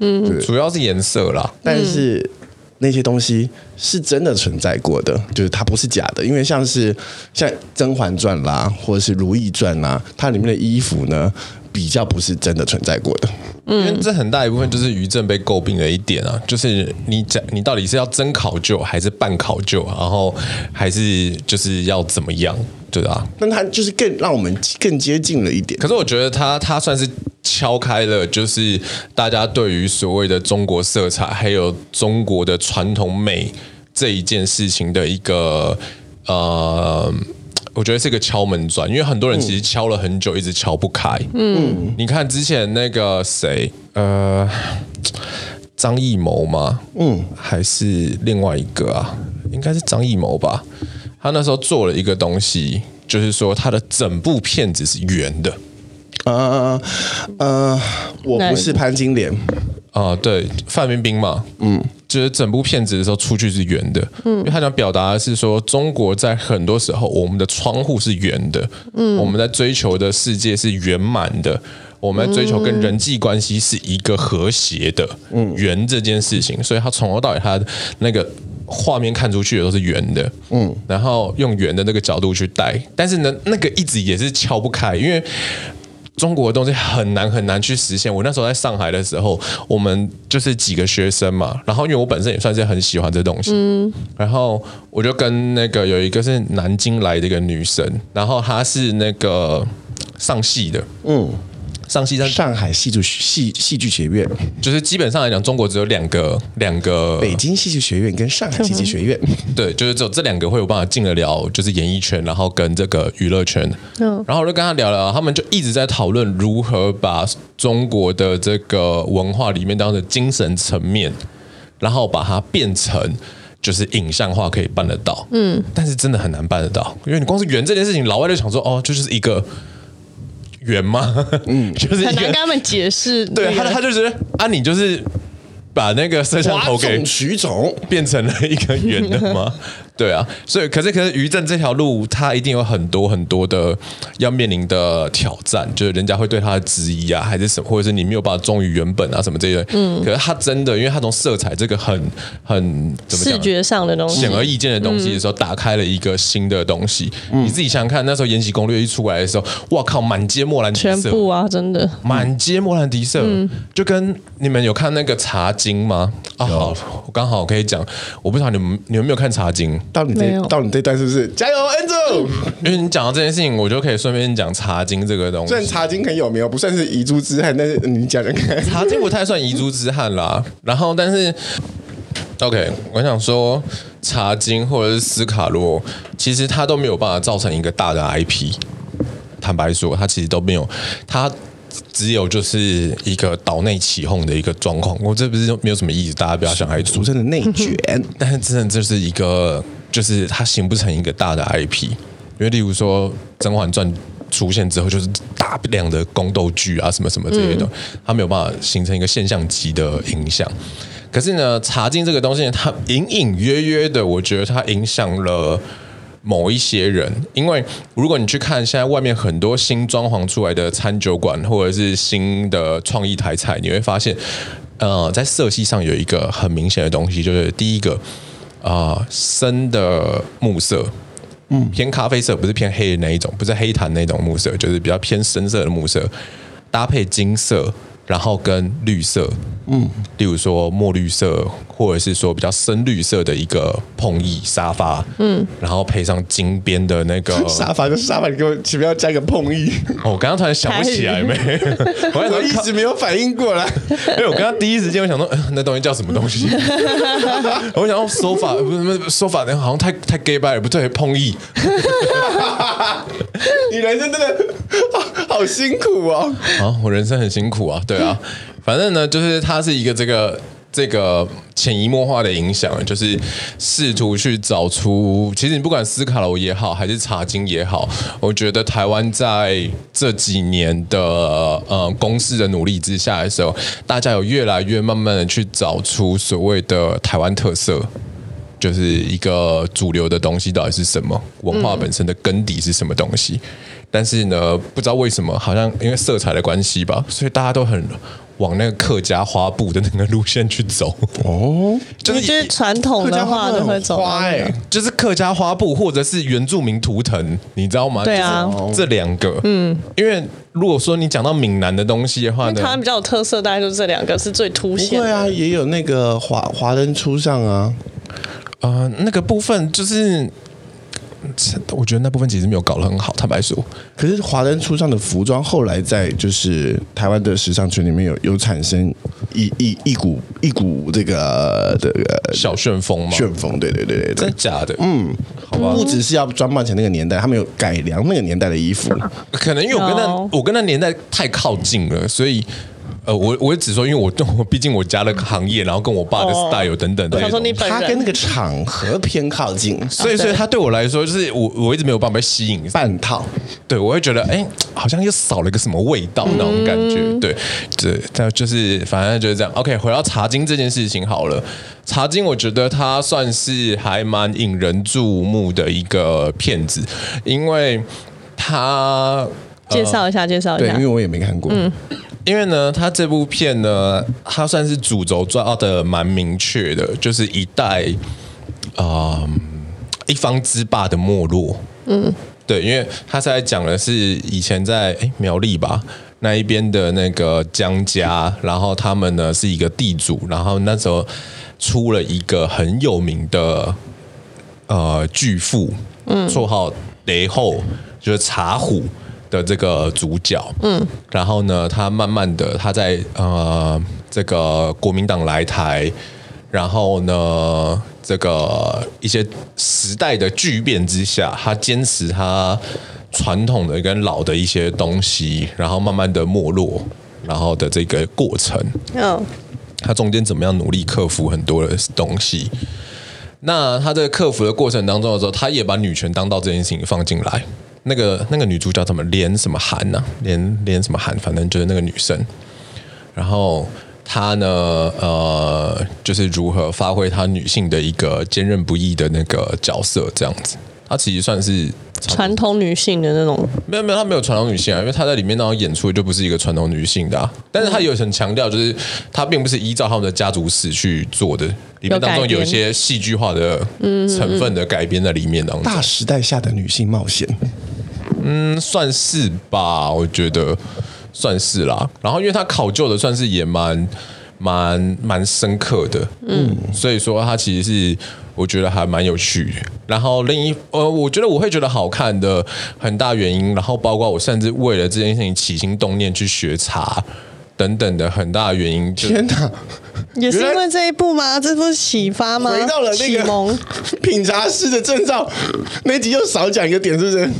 嗯，主要是颜色啦，但是。那些东西是真的存在过的，就是它不是假的。因为像是像《甄嬛传》啦，或者是《如懿传》啦，它里面的衣服呢，比较不是真的存在过的。嗯，因为这很大一部分就是于正被诟病的一点啊，就是你讲你到底是要真考究还是半考究，然后还是就是要怎么样，对啊？那他就是更让我们更接近了一点。可是我觉得他他算是。敲开了，就是大家对于所谓的中国色彩，还有中国的传统美这一件事情的一个呃，我觉得是一个敲门砖，因为很多人其实敲了很久，一直敲不开。嗯，你看之前那个谁，呃，张艺谋吗？嗯，还是另外一个啊？应该是张艺谋吧，他那时候做了一个东西，就是说他的整部片子是圆的。呃呃，我不是潘金莲啊、呃，对，范冰冰嘛，嗯，就是整部片子的时候出去是圆的，嗯，因为他想表达的是说，中国在很多时候我们的窗户是圆的，嗯，我们在追求的世界是圆满的，我们在追求跟人际关系是一个和谐的，嗯，圆这件事情，所以他从头到尾他那个画面看出去的都是圆的，嗯，然后用圆的那个角度去带，但是呢，那个一直也是敲不开，因为。中国的东西很难很难去实现。我那时候在上海的时候，我们就是几个学生嘛，然后因为我本身也算是很喜欢这东西，嗯，然后我就跟那个有一个是南京来的一个女生，然后她是那个上戏的，嗯。上戏在上海戏剧戏戏剧学院，就是基本上来讲，中国只有两个两个，北京戏剧学院跟上海戏剧学院，对，就是只有这两个会有办法进得了，就是演艺圈，然后跟这个娱乐圈。嗯，然后我就跟他聊聊，他们就一直在讨论如何把中国的这个文化里面当的精神层面，然后把它变成就是影像化可以办得到。嗯，但是真的很难办得到，因为你光是圆这件事情，老外就想说，哦，这就是一个。圆吗？嗯，就是很难跟他们解释。对，他他就是啊，你就是把那个摄像头给取走，变成了一个圆的吗？对啊，所以可是可是于正这条路，他一定有很多很多的要面临的挑战，就是人家会对他的质疑啊，还是什么，或者是你没有办法忠于原本啊什么这些。嗯，可是他真的，因为他从色彩这个很很怎么讲，视觉上的东西，显而易见的东西的时候，打开了一个新的东西。嗯、你自己想想看，那时候《延禧攻略》一出来的时候，哇靠，满街莫兰迪色，全部啊，真的满街莫兰迪色，嗯、就跟你们有看那个《茶经》吗？啊，好，我刚好可以讲，我不知道你们你们有没有看《茶经》。到你这到你这段是不是？加油，Andrew！因为你讲到这件事情，我就可以顺便讲《茶经》这个东西。虽然《茶经》很有名，不算是遗珠之憾，但是你讲讲看，《茶经》不太算遗珠之憾啦。然后，但是，OK，我想说，《茶经》或者是斯卡洛，其实它都没有办法造成一个大的 IP。坦白说，它其实都没有，它只有就是一个岛内起哄的一个状况。我这不是没有什么意思，大家不要想太多。俗称的内卷，但是真的就是一个。就是它形不成一个大的 IP，因为例如说《甄嬛传》出现之后，就是大量的宫斗剧啊，什么什么这些的，它没有办法形成一个现象级的影响。可是呢，《茶经》这个东西，它隐隐约约的，我觉得它影响了某一些人。因为如果你去看现在外面很多新装潢出来的餐酒馆，或者是新的创意台菜，你会发现，呃，在色系上有一个很明显的东西，就是第一个。啊、呃，深的木色，嗯，偏咖啡色，不是偏黑的那一种，不是黑檀那种木色，就是比较偏深色的木色，搭配金色。然后跟绿色，嗯，例如说墨绿色，或者是说比较深绿色的一个碰椅沙发，嗯，然后配上金边的那个 沙发，就沙发，你给我前面要加个碰椅。哦，我刚刚突然想不起来没，我 我一直没有反应过来，因为我刚刚第一时间我想说，那东西叫什么东西？我想说 sofa 不是不是 sofa，那好像太太 gay 白了，不对，碰椅。你人生真的好，好辛苦哦！啊，我人生很辛苦啊，对啊，反正呢，就是它是一个这个这个潜移默化的影响，就是试图去找出，其实你不管斯卡罗也好，还是茶经也好，我觉得台湾在这几年的呃公司的努力之下的时候，大家有越来越慢慢的去找出所谓的台湾特色。就是一个主流的东西到底是什么？文化本身的根底是什么东西？但是呢，不知道为什么，好像因为色彩的关系吧，所以大家都很往那个客家花布的那个路线去走。哦，就是就是传统的话都会走花，哎，就是客家花布或者是原住民图腾，你知道吗？对啊，这两个，嗯，因为如果说你讲到闽南的东西的话呢，台湾比较有特色，大概就是这两个是最凸显。对啊，也有那个华华灯初上啊。啊、呃，那个部分就是，我觉得那部分其实没有搞得很好，坦白说。可是华灯初上的服装后来在就是台湾的时尚圈里面有有产生一一一股一股这个这个小旋风嘛？旋风，对对对对，真的假的？嗯，好吧，不只是要装扮成那个年代，他们有改良那个年代的衣服。可能因为我跟那我跟那年代太靠近了，所以。呃，我我只说，因为我 我毕竟我家的行业，然后跟我爸的 style 等等的，他说你他跟那个场合偏靠近，所以所以他对我来说，就是我我一直没有办法被吸引。半套，对我会觉得哎，好像又少了一个什么味道那种感觉，对，对，但就是反正就是这样。OK，回到茶金这件事情好了，茶金我觉得它算是还蛮引人注目的一个片子，因为它介绍一下，介绍一下，对，因为我也没看过，嗯。因为呢，他这部片呢，他算是主轴抓的蛮明确的，就是一代啊、呃、一方之霸的没落。嗯，对，因为他是在讲的是以前在诶苗栗吧那一边的那个江家，然后他们呢是一个地主，然后那时候出了一个很有名的呃巨富，嗯，绰号雷后，就是茶壶。的这个主角，嗯，然后呢，他慢慢的他在呃这个国民党来台，然后呢，这个一些时代的巨变之下，他坚持他传统的跟老的一些东西，然后慢慢的没落，然后的这个过程，嗯，他中间怎么样努力克服很多的东西，那他在克服的过程当中的时候，他也把女权当道这件事情放进来。那个那个女主角怎么连什么韩呢、啊？连连什么韩？反正就是那个女生。然后她呢，呃，就是如何发挥她女性的一个坚韧不移的那个角色，这样子。她其实算是传统女性的那种。没有没有，她没有传统女性啊，因为她在里面那种演出就不是一个传统女性的、啊。但是她有很强调，就是她并不是依照他们的家族史去做的，里面当中有一些戏剧化的成分的改编在里面当中。大时代下的女性冒险。嗯，算是吧，我觉得算是啦。然后，因为它考究的算是也蛮蛮蛮深刻的，嗯，所以说它其实是我觉得还蛮有趣。然后另一呃，我觉得我会觉得好看的很大原因，然后包括我甚至为了这件事情起心动念去学茶等等的很大的原因。天哪，也是因为这一部吗？这不是启发吗？回到了那个启蒙品茶师的证照，那集又少讲一个点，是不是？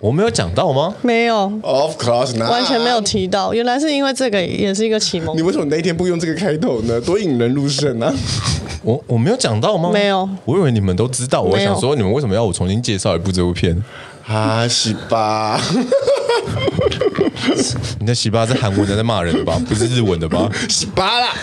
我没有讲到吗？没有，Of course not，完全没有提到。原来是因为这个也是一个启蒙。你为什么那天不用这个开头呢？多引人入胜啊！我我没有讲到吗？没有，我以为你们都知道。我想说，你们为什么要我重新介绍一部这部片？哈，西巴，你的西巴是韩文的在骂人的吧？不是日文的吧？西巴啦，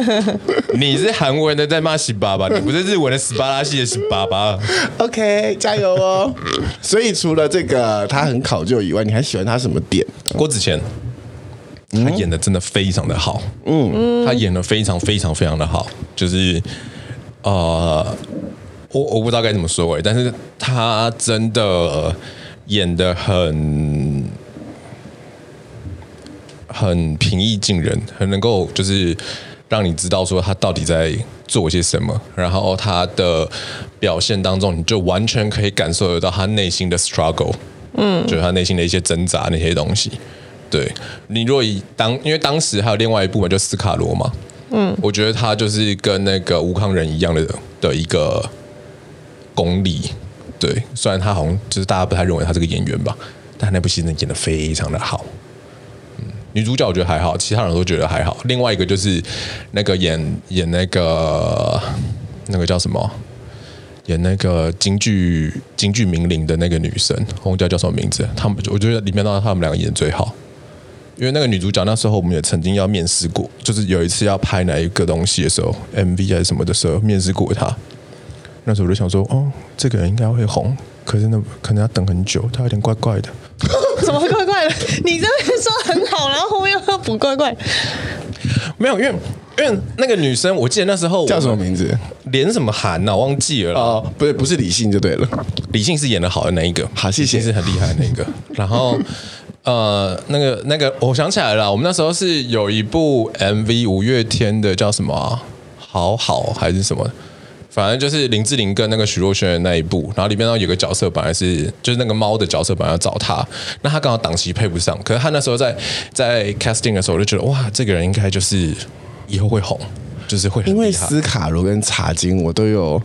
你是韩文的在骂西巴吧？你不是日文的斯巴拉系的西巴吧？OK，加油哦！所以除了这个他很考究以外，你还喜欢他什么点？郭子乾，他演的真的非常的好，嗯，他演的非常非常非常的好，就是呃。我我不知道该怎么说哎，但是他真的演的很很平易近人，很能够就是让你知道说他到底在做些什么，然后他的表现当中，你就完全可以感受得到他内心的 struggle，嗯，就是他内心的一些挣扎那些东西。对，你若以当，因为当时还有另外一部分，就斯卡罗嘛，嗯，我觉得他就是跟那个吴康仁一样的的一个。功力，对，虽然他好像就是大家不太认为他这个演员吧，但他那部戏真的演的非常的好。女主角我觉得还好，其他人都觉得还好。另外一个就是那个演演那个那个叫什么，演那个京剧京剧名伶的那个女生，忘记叫什么名字。他们我觉得里面当然他们两个演最好，因为那个女主角那时候我们也曾经要面试过，就是有一次要拍哪一个东西的时候，MV 还是什么的时候面试过她。那时候我就想说，哦，这个人应该会红，可是那可能要等很久，她有点怪怪的。怎么会怪的？你这边说很好，然后后面又要补怪怪。没有，因为因为那个女生，我记得那时候叫什么名字？连什么韩呢？我忘记了。哦，不对，不是李信就对了。李信是演的好的那一个，好，谢谢，是很厉害的那一个。然后呃，那个那个，我想起来了，我们那时候是有一部 MV，五月天的叫什么啊？好好还是什么？反正就是林志玲跟那个徐若瑄的那一部，然后里面呢有个角色本来是就是那个猫的角色，本来要找他，那他刚好档期配不上，可是他那时候在 在 casting 的时候，我就觉得哇，这个人应该就是以后会红，就是会很。因为斯卡罗跟茶金我都有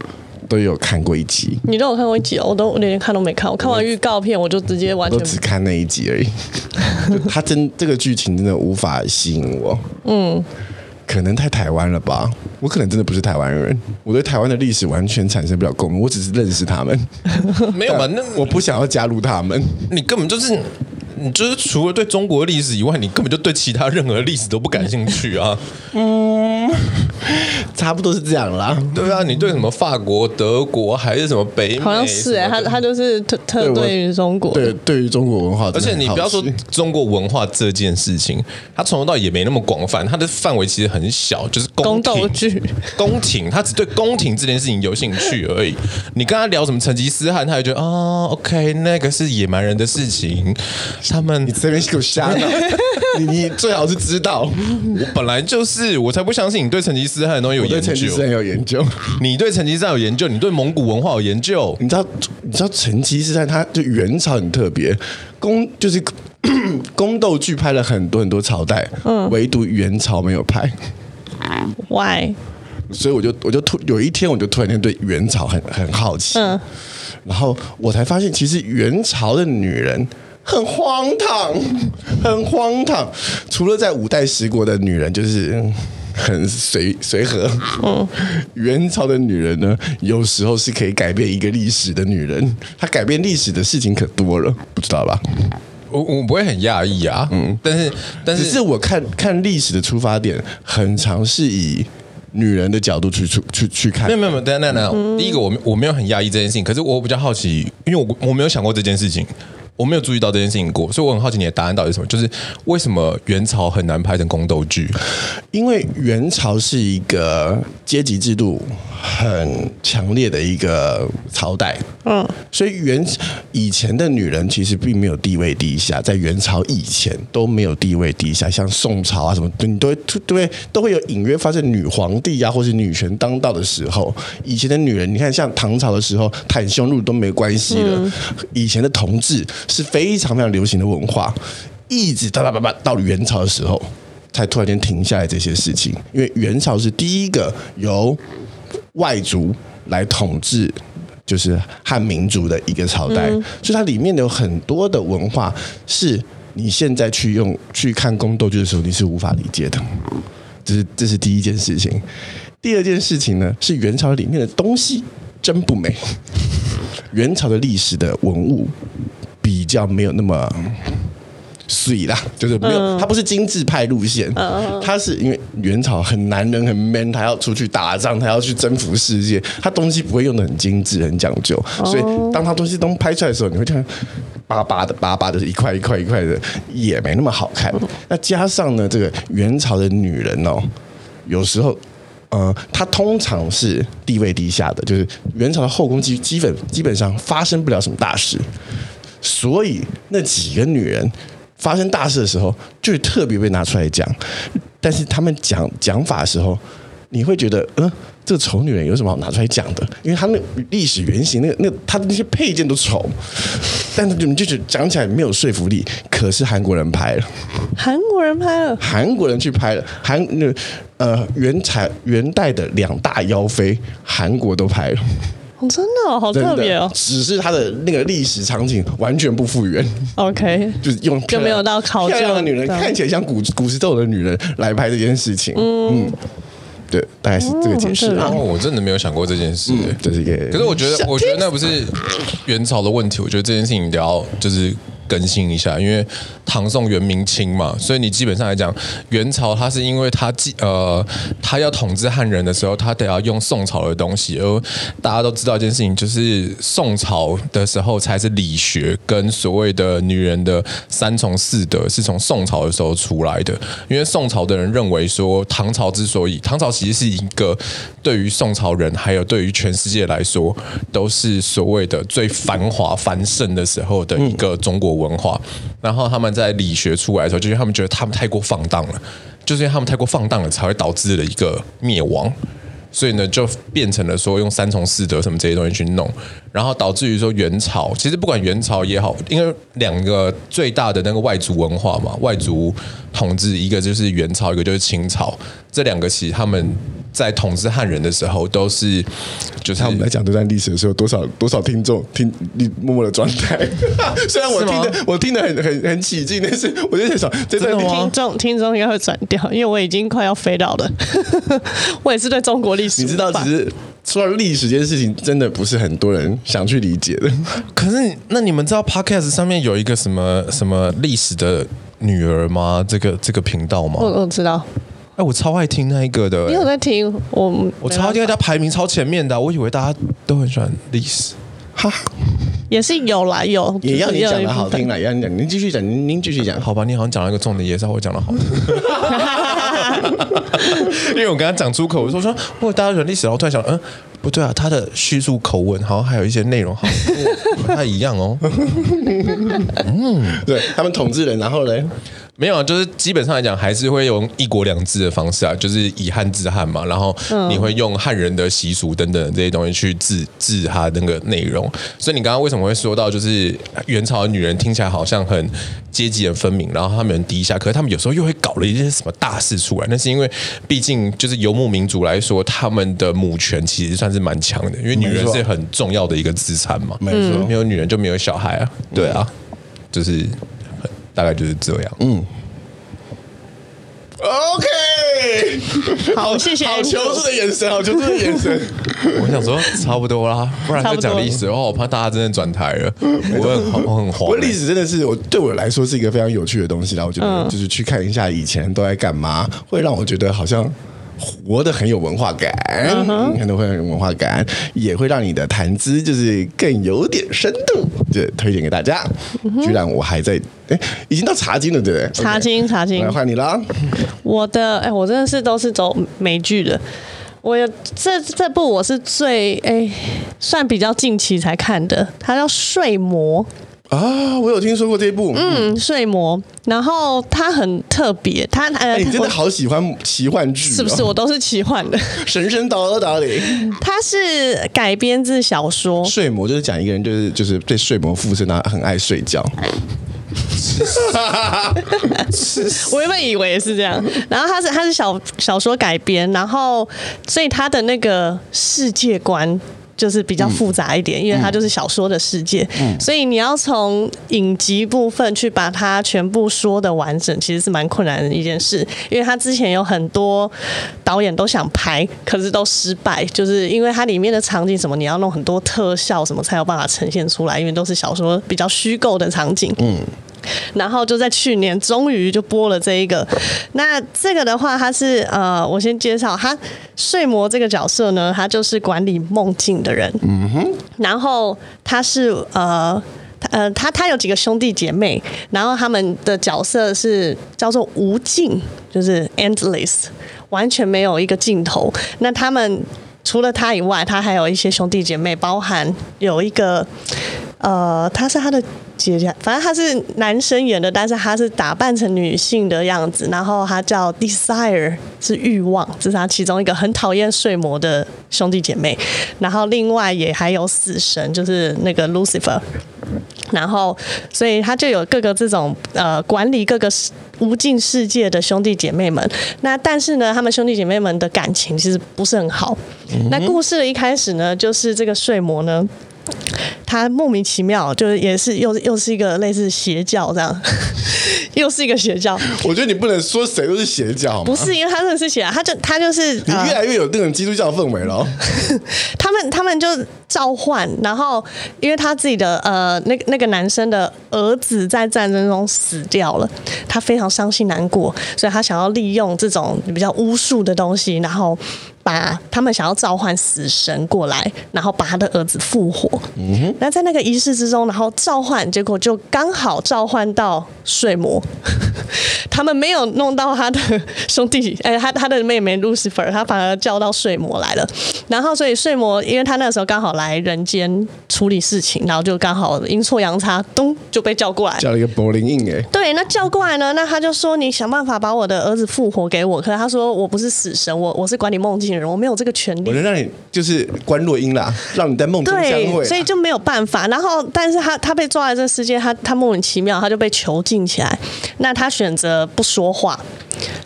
都有看过一集，你都有看过一集哦？我都我连看都没看，我看完预告片我就直接完全都只看那一集而已。他真这个剧情真的无法吸引我。嗯。可能太台湾了吧？我可能真的不是台湾人，我对台湾的历史完全产生不了共鸣。我只是认识他们，没有吧？那我不想要加入他们。你根本就是。你就是除了对中国历史以外，你根本就对其他任何历史都不感兴趣啊？嗯，差不多是这样啦。对啊，你对什么法国、德国还是什么北美？好像是哎、欸，他他就是特特对于中国，对对于中国文化。而且你不要说中国文化这件事情，它从头到尾也没那么广泛，它的范围其实很小，就是宫斗剧、宫廷，他只对宫廷这件事情有兴趣而已。你跟他聊什么成吉思汗，他就觉得啊、哦，OK，那个是野蛮人的事情。他们，你这边给我瞎闹，你你最好是知道，我本来就是，我才不相信你对成吉思汗的东西有研究。成吉思汗有研究，你对成吉思汗有研究，你对蒙古文化有研究。你知道，你知道成吉思汗，他就元朝很特别，宫就是 宫斗剧拍了很多很多朝代，嗯，唯独元朝没有拍。Why？所以我就我就突有一天我就突然间对元朝很很好奇，嗯，然后我才发现，其实元朝的女人。很荒唐，很荒唐。除了在五代十国的女人就是很随随和，嗯，元朝的女人呢，有时候是可以改变一个历史的女人。她改变历史的事情可多了，不知道吧？我我不会很讶异啊，嗯，但是但是，只是我看看历史的出发点，很常是以女人的角度去去去去看。没有没有，等等等下，第一个我我没有很讶异这件事情，可是我比较好奇，因为我我没有想过这件事情。我没有注意到这件事情过，所以我很好奇你的答案到底是什么？就是为什么元朝很难拍成宫斗剧？因为元朝是一个阶级制度很强烈的一个朝代，嗯，所以元以前的女人其实并没有地位低下，在元朝以前都没有地位低下，像宋朝啊什么，你都会都会都会有隐约发现女皇帝啊或是女权当道的时候。以前的女人，你看像唐朝的时候，袒胸露都没关系了。嗯、以前的同志。是非常非常流行的文化，一直到到元朝的时候，才突然间停下来这些事情。因为元朝是第一个由外族来统治，就是汉民族的一个朝代，嗯、所以它里面有很多的文化，是你现在去用去看宫斗剧的时候，你是无法理解的。这是这是第一件事情。第二件事情呢，是元朝里面的东西真不美。元朝的历史的文物。比较没有那么水啦，就是没有，他不是精致派路线，他是因为元朝很男人很 man，他要出去打仗，他要去征服世界，他东西不会用的很精致很讲究，所以当他东西都拍出来的时候，你会看巴巴的巴巴的，一块一块一块的，也没那么好看。那加上呢，这个元朝的女人哦，有时候呃，她通常是地位低下的，就是元朝的后宫基基本基本上发生不了什么大事。所以那几个女人发生大事的时候，就特别被拿出来讲。但是他们讲讲法的时候，你会觉得，嗯，这个丑女人有什么好拿出来讲的？因为她那历史原型，那个那她的那些配件都丑，但是你们就觉得讲起来没有说服力。可是韩国人拍了，韩国人拍了，韩国人去拍了，韩那呃元朝元代的两大妖妃，韩国都拍了。哦、真的、哦、好特别哦！只是它的那个历史场景完全不复原。OK，就是用就没有到考究的女人看起来像古古时候的女人来拍这件事情。嗯，嗯对，大概是这个解释。然后、哦、我真的没有想过这件事，嗯、这是一个。可是我觉得，我觉得那不是元朝的问题。我觉得这件事情要就是。更新一下，因为唐宋元明清嘛，所以你基本上来讲，元朝它是因为它既呃，它要统治汉人的时候，它得要用宋朝的东西，而大家都知道一件事情，就是宋朝的时候才是理学跟所谓的女人的三从四德是从宋朝的时候出来的，因为宋朝的人认为说，唐朝之所以唐朝其实是一个对于宋朝人还有对于全世界来说都是所谓的最繁华繁盛的时候的一个中国。文化，然后他们在理学出来的时候，就是他们觉得他们太过放荡了，就是因为他们太过放荡了，才会导致了一个灭亡。所以呢，就变成了说用三从四德什么这些东西去弄，然后导致于说元朝，其实不管元朝也好，因为两个最大的那个外族文化嘛，外族统治，一个就是元朝，一个就是清朝，这两个其实他们。在统治汉人的时候，都是就是他们在讲这段历史的时候，多少多少听众听你默默的转台，虽然我听的我听的很很很起劲，但是我就在想，这段听众听众应该会转掉，因为我已经快要飞到了。我也是对中国历史，你知道，其实说到历史这件事情，真的不是很多人想去理解的。可是，那你们知道 Podcast 上面有一个什么什么历史的女儿吗？这个这个频道吗？我我知道。哎，我超爱听那一个的。你有在听？我我超爱听，他排名超前面的。我以为大家都很喜欢历史，哈，也是有啦，有也要你讲的好听啦，也要你讲，您继续讲，您您继续讲，好吧？你好像讲了一个重点，也是我讲的好听。因为我刚刚讲出口，我说说，我大家喜欢历史，然后突然想，嗯，不对啊，他的叙述口吻好像还有一些内容好像 不太一样哦。嗯，对他们统治人，然后嘞。没有啊，就是基本上来讲，还是会用一国两制的方式啊，就是以汉治汉嘛。然后你会用汉人的习俗等等这些东西去治治他那个内容。所以你刚刚为什么会说到，就是元朝的女人听起来好像很阶级很分明，然后他们很低下，可是他们有时候又会搞了一些什么大事出来。那是因为毕竟就是游牧民族来说，他们的母权其实算是蛮强的，因为女人是很重要的一个资产嘛。没错，没有女人就没有小孩啊。对啊，就是。大概就是这样。嗯，OK，好，谢谢。好求助的眼神，好求助的眼神。我想说差不多啦，不然再讲历史的话，我怕大家真的转台了。我很我很慌。历史真的是我对我来说是一个非常有趣的东西，然后我觉得就是去看一下以前都在干嘛，会让我觉得好像。活得很有文化感，你看都会很有文化感，也会让你的谈资就是更有点深度，就推荐给大家。居然我还在，哎，已经到茶经了，对不对？茶经，茶经，来换你了。我的，哎，我真的是都是走美剧的。我有这这部我是最哎，算比较近期才看的，它叫《睡魔》。啊，我有听说过这一部，嗯，《睡魔》，然后它很特别，它呃、欸，你真的好喜欢奇幻剧，哦，是不是？我都是奇幻的，神神叨叨叨的。它是改编自小说《睡魔》，就是讲一个人就是就是被睡魔附身，他很爱睡觉。我原本以为是这样，然后它是它是小小说改编，然后所以它的那个世界观。就是比较复杂一点，因为它就是小说的世界，所以你要从影集部分去把它全部说的完整，其实是蛮困难的一件事。因为它之前有很多导演都想拍，可是都失败，就是因为它里面的场景什么，你要弄很多特效什么才有办法呈现出来，因为都是小说比较虚构的场景。嗯。然后就在去年，终于就播了这一个。那这个的话，他是呃，我先介绍他睡魔这个角色呢，他就是管理梦境的人。嗯哼。然后他是呃，呃，他他有几个兄弟姐妹，然后他们的角色是叫做无尽，就是 endless，完全没有一个尽头。那他们除了他以外，他还有一些兄弟姐妹，包含有一个呃，他是他的。姐姐，反正他是男生演的，但是他是打扮成女性的样子，然后他叫 Desire，是欲望，这是他其中一个很讨厌睡魔的兄弟姐妹。然后另外也还有死神，就是那个 Lucifer。然后所以他就有各个这种呃管理各个无尽世界的兄弟姐妹们。那但是呢，他们兄弟姐妹们的感情其实不是很好。那故事的一开始呢，就是这个睡魔呢。他莫名其妙，就是也是又又是一个类似邪教这样，又是一个邪教。我觉得你不能说谁都是邪教，不是因为他真的是邪，他就他就是你越来越有那种基督教氛围了。他们他们就召唤，然后因为他自己的呃那那个男生的儿子在战争中死掉了，他非常伤心难过，所以他想要利用这种比较巫术的东西，然后。把他们想要召唤死神过来，然后把他的儿子复活。嗯哼。那在那个仪式之中，然后召唤，结果就刚好召唤到睡魔。他们没有弄到他的兄弟，哎，他他的妹妹 Lucifer，他反而叫到睡魔来了。然后，所以睡魔，因为他那个时候刚好来人间处理事情，然后就刚好阴错阳差，咚就被叫过来，叫了一个柏林印哎。对，那叫过来呢，那他就说：“你想办法把我的儿子复活给我。”可是他说：“我不是死神，我我是管理梦境的人。”我没有这个权利，我能让你就是关落音啦，让你在梦中相会，所以就没有办法。然后，但是他他被抓来这世界，他他莫名其妙，他就被囚禁起来。那他选择不说话，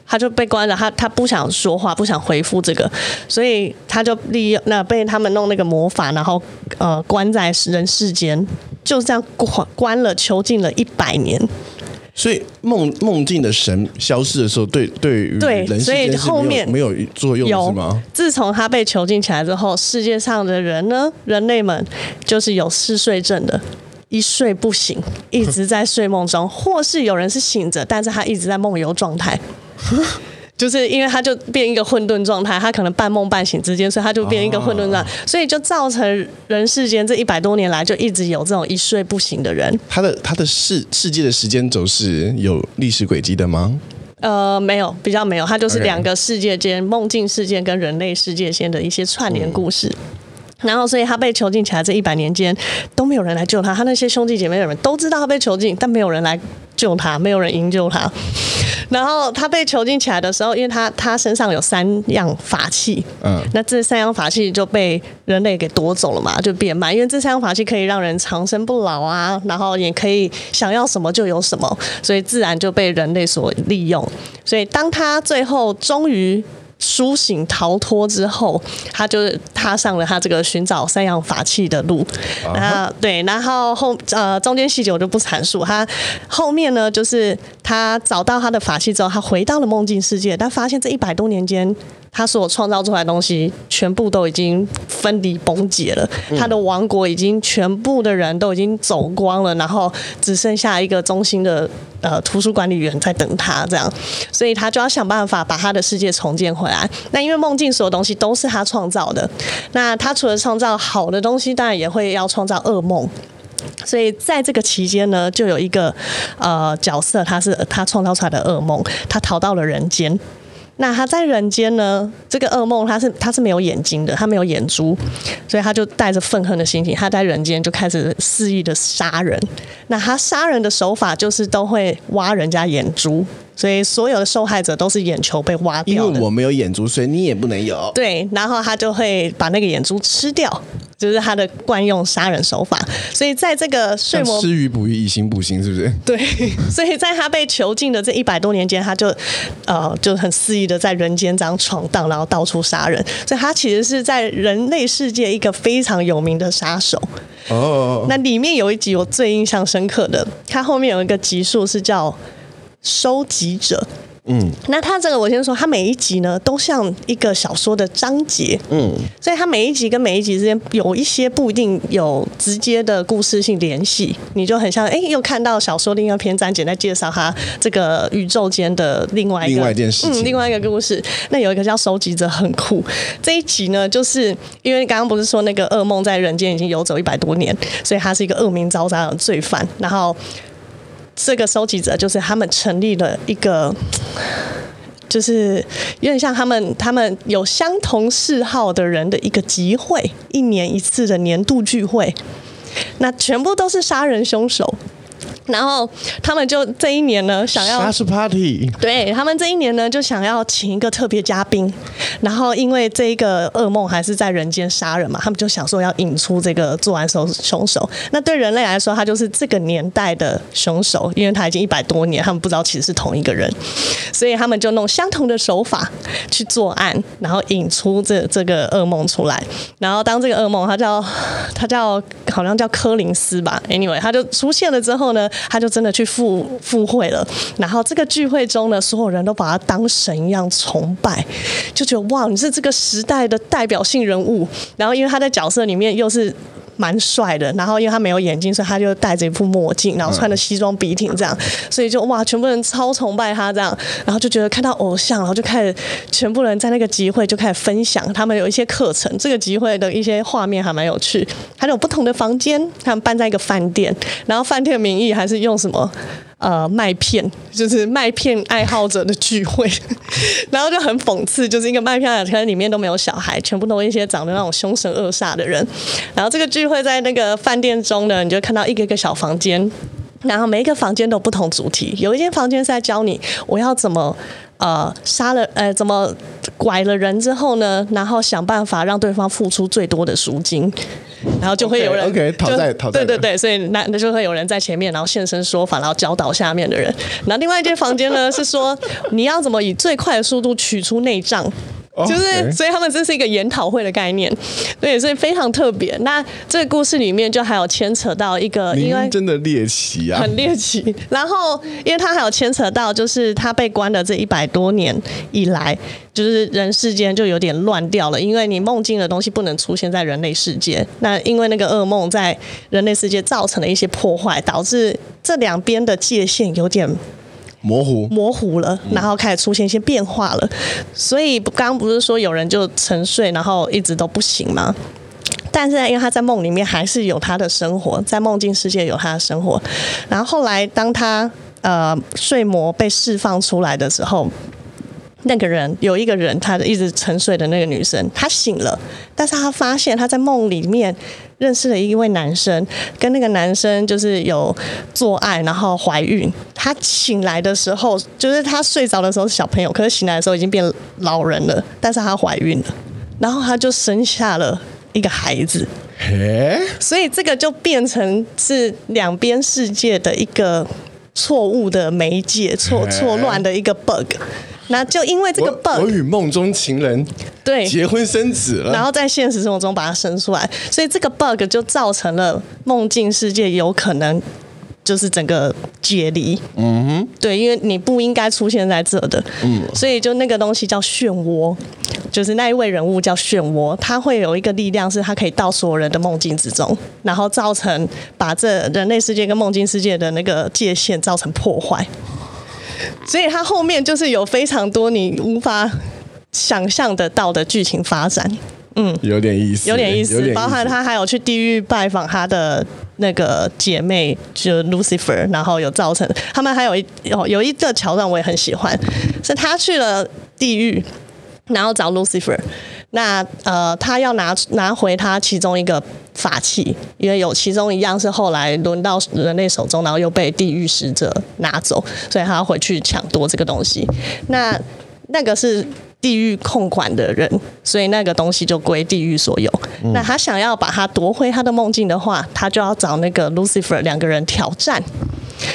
他就被关了，他他不想说话，不想回复这个，所以他就利用那被他们弄那个魔法，然后呃关在人世间，就这样关关了囚禁了一百年。所以梦梦境的神消失的时候，对对于对，所以后面没有作用是吗？自从他被囚禁起来之后，世界上的人呢，人类们就是有嗜睡症的。一睡不醒，一直在睡梦中，或是有人是醒着，但是他一直在梦游状态，就是因为他就变一个混沌状态，他可能半梦半醒之间，所以他就变一个混沌状态，所以就造成人世间这一百多年来就一直有这种一睡不醒的人。他的他的世世界的时间轴是有历史轨迹的吗？呃，没有，比较没有，他就是两个世界间梦境世界跟人类世界间的一些串联故事。嗯然后，所以他被囚禁起来这一百年间都没有人来救他。他那些兄弟姐妹的人都知道他被囚禁，但没有人来救他，没有人营救他。然后他被囚禁起来的时候，因为他他身上有三样法器，嗯，那这三样法器就被人类给夺走了嘛，就变卖。因为这三样法器可以让人长生不老啊，然后也可以想要什么就有什么，所以自然就被人类所利用。所以当他最后终于。苏醒逃脱之后，他就踏上了他这个寻找三样法器的路。然后对，然后后呃中间细节我就不阐述。他后面呢，就是他找到他的法器之后，他回到了梦境世界，但发现这一百多年间。他所创造出来的东西，全部都已经分离崩解了。他的王国已经全部的人都已经走光了，然后只剩下一个中心的呃图书管理员在等他，这样，所以他就要想办法把他的世界重建回来。那因为梦境所有东西都是他创造的，那他除了创造好的东西，当然也会要创造噩梦。所以在这个期间呢，就有一个呃角色，他是他创造出来的噩梦，他逃到了人间。那他在人间呢？这个噩梦他是他是没有眼睛的，他没有眼珠，所以他就带着愤恨的心情，他在人间就开始肆意的杀人。那他杀人的手法就是都会挖人家眼珠。所以所有的受害者都是眼球被挖掉的。因为我没有眼珠，所以你也不能有。对，然后他就会把那个眼珠吃掉，就是他的惯用杀人手法。所以在这个睡魔吃鱼捕鱼，以形补形，是不是？对。所以在他被囚禁的这一百多年间，他就呃就很肆意的在人间这样闯荡，然后到处杀人。所以他其实是在人类世界一个非常有名的杀手。哦。那里面有一集我最印象深刻的，他后面有一个集数是叫。收集者，嗯，那他这个我先说，他每一集呢都像一个小说的章节，嗯，所以他每一集跟每一集之间有一些不一定有直接的故事性联系，你就很像哎，又看到小说另一篇章节在介绍他这个宇宙间的另外一个另外一件事情，嗯，另外一个故事。那有一个叫收集者很酷，这一集呢，就是因为刚刚不是说那个噩梦在人间已经游走一百多年，所以他是一个恶名昭彰的罪犯，然后。这个收集者就是他们成立了一个，就是有点像他们他们有相同嗜好的人的一个集会，一年一次的年度聚会，那全部都是杀人凶手。然后他们就这一年呢，想要杀死 party，对他们这一年呢，就想要请一个特别嘉宾。然后因为这一个噩梦还是在人间杀人嘛，他们就想说要引出这个作案手凶手。那对人类来说，他就是这个年代的凶手，因为他已经一百多年，他们不知道其实是同一个人，所以他们就弄相同的手法去作案，然后引出这这个噩梦出来。然后当这个噩梦，他叫他叫好像叫柯林斯吧，anyway，他就出现了之后呢。他就真的去赴赴会了，然后这个聚会中呢，所有人都把他当神一样崇拜，就觉得哇，你是这个时代的代表性人物。然后因为他在角色里面又是。蛮帅的，然后因为他没有眼镜，所以他就戴着一副墨镜，然后穿着西装笔挺这样，所以就哇，全部人超崇拜他这样，然后就觉得看到偶像，然后就开始全部人在那个集会就开始分享他们有一些课程，这个集会的一些画面还蛮有趣，还有不同的房间，他们办在一个饭店，然后饭店的名义还是用什么？呃，麦片就是麦片爱好者的聚会，然后就很讽刺，就是一个麦片可能里面都没有小孩，全部都是一些长得那种凶神恶煞的人。然后这个聚会在那个饭店中呢，你就看到一个一个小房间，然后每一个房间都有不同主题。有一间房间是在教你我要怎么呃杀了呃怎么拐了人之后呢，然后想办法让对方付出最多的赎金。然后就会有人 OK, 讨债讨债，对对对，所以那那就会有人在前面，然后现身说法，然后教导下面的人。然后另外一间房间呢是说你要怎么以最快的速度取出内脏。就是，所以他们这是一个研讨会的概念，对，所以非常特别。那这个故事里面就还有牵扯到一个，因为真的猎奇啊，很猎奇。然后，因为他还有牵扯到，就是他被关的这一百多年以来，就是人世间就有点乱掉了，因为你梦境的东西不能出现在人类世界。那因为那个噩梦在人类世界造成了一些破坏，导致这两边的界限有点。模糊，模糊了，然后开始出现一些变化了。所以刚刚不是说有人就沉睡，然后一直都不醒吗？但是因为他在梦里面还是有他的生活，在梦境世界有他的生活。然后后来当他呃睡魔被释放出来的时候。那个人有一个人，他一直沉睡的那个女生，她醒了，但是她发现她在梦里面认识了一位男生，跟那个男生就是有做爱，然后怀孕。她醒来的时候，就是她睡着的时候是小朋友，可是醒来的时候已经变老人了，但是她怀孕了，然后她就生下了一个孩子。嘿，所以这个就变成是两边世界的一个错误的媒介，错错乱的一个 bug。那就因为这个 bug，我与梦中情人对。结婚生子了，然后在现实生活中把它生出来，所以这个 bug 就造成了梦境世界有可能就是整个解离。嗯哼，对，因为你不应该出现在这的，嗯，所以就那个东西叫漩涡，就是那一位人物叫漩涡，他会有一个力量，是他可以到所有人的梦境之中，然后造成把这人类世界跟梦境世界的那个界限造成破坏。所以它后面就是有非常多你无法想象得到的剧情发展，嗯，有点意思，有点意思，包含他还有去地狱拜访他的那个姐妹，就 Lucifer，然后有造成他们还有一有有一个桥段我也很喜欢，是他去了地狱，然后找 Lucifer。那呃，他要拿拿回他其中一个法器，因为有其中一样是后来轮到人类手中，然后又被地狱使者拿走，所以他要回去抢夺这个东西。那那个是地狱控管的人，所以那个东西就归地狱所有。嗯、那他想要把它夺回他的梦境的话，他就要找那个 Lucifer 两个人挑战，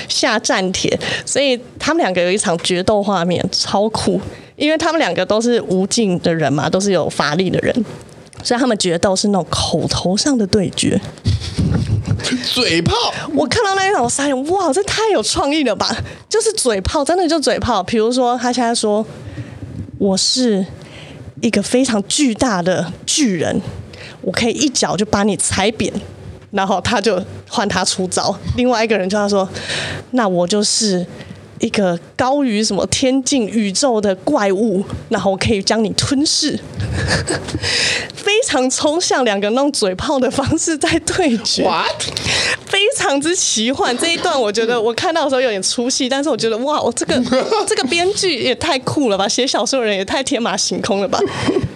下战帖。所以他们两个有一场决斗画面，超酷。因为他们两个都是无尽的人嘛，都是有法力的人，所以他们决斗是那种口头上的对决，嘴炮。我看到那一场，我发现哇，这太有创意了吧！就是嘴炮，真的就嘴炮。比如说，他现在说我是一个非常巨大的巨人，我可以一脚就把你踩扁，然后他就换他出招。另外一个人就他说，那我就是。一个高于什么天境宇宙的怪物，然后可以将你吞噬，非常抽象，两个人用嘴炮的方式在对决，What? 非常之奇幻。这一段我觉得我看到的时候有点出戏，但是我觉得哇，我这个 这个编剧也太酷了吧，写小说的人也太天马行空了吧，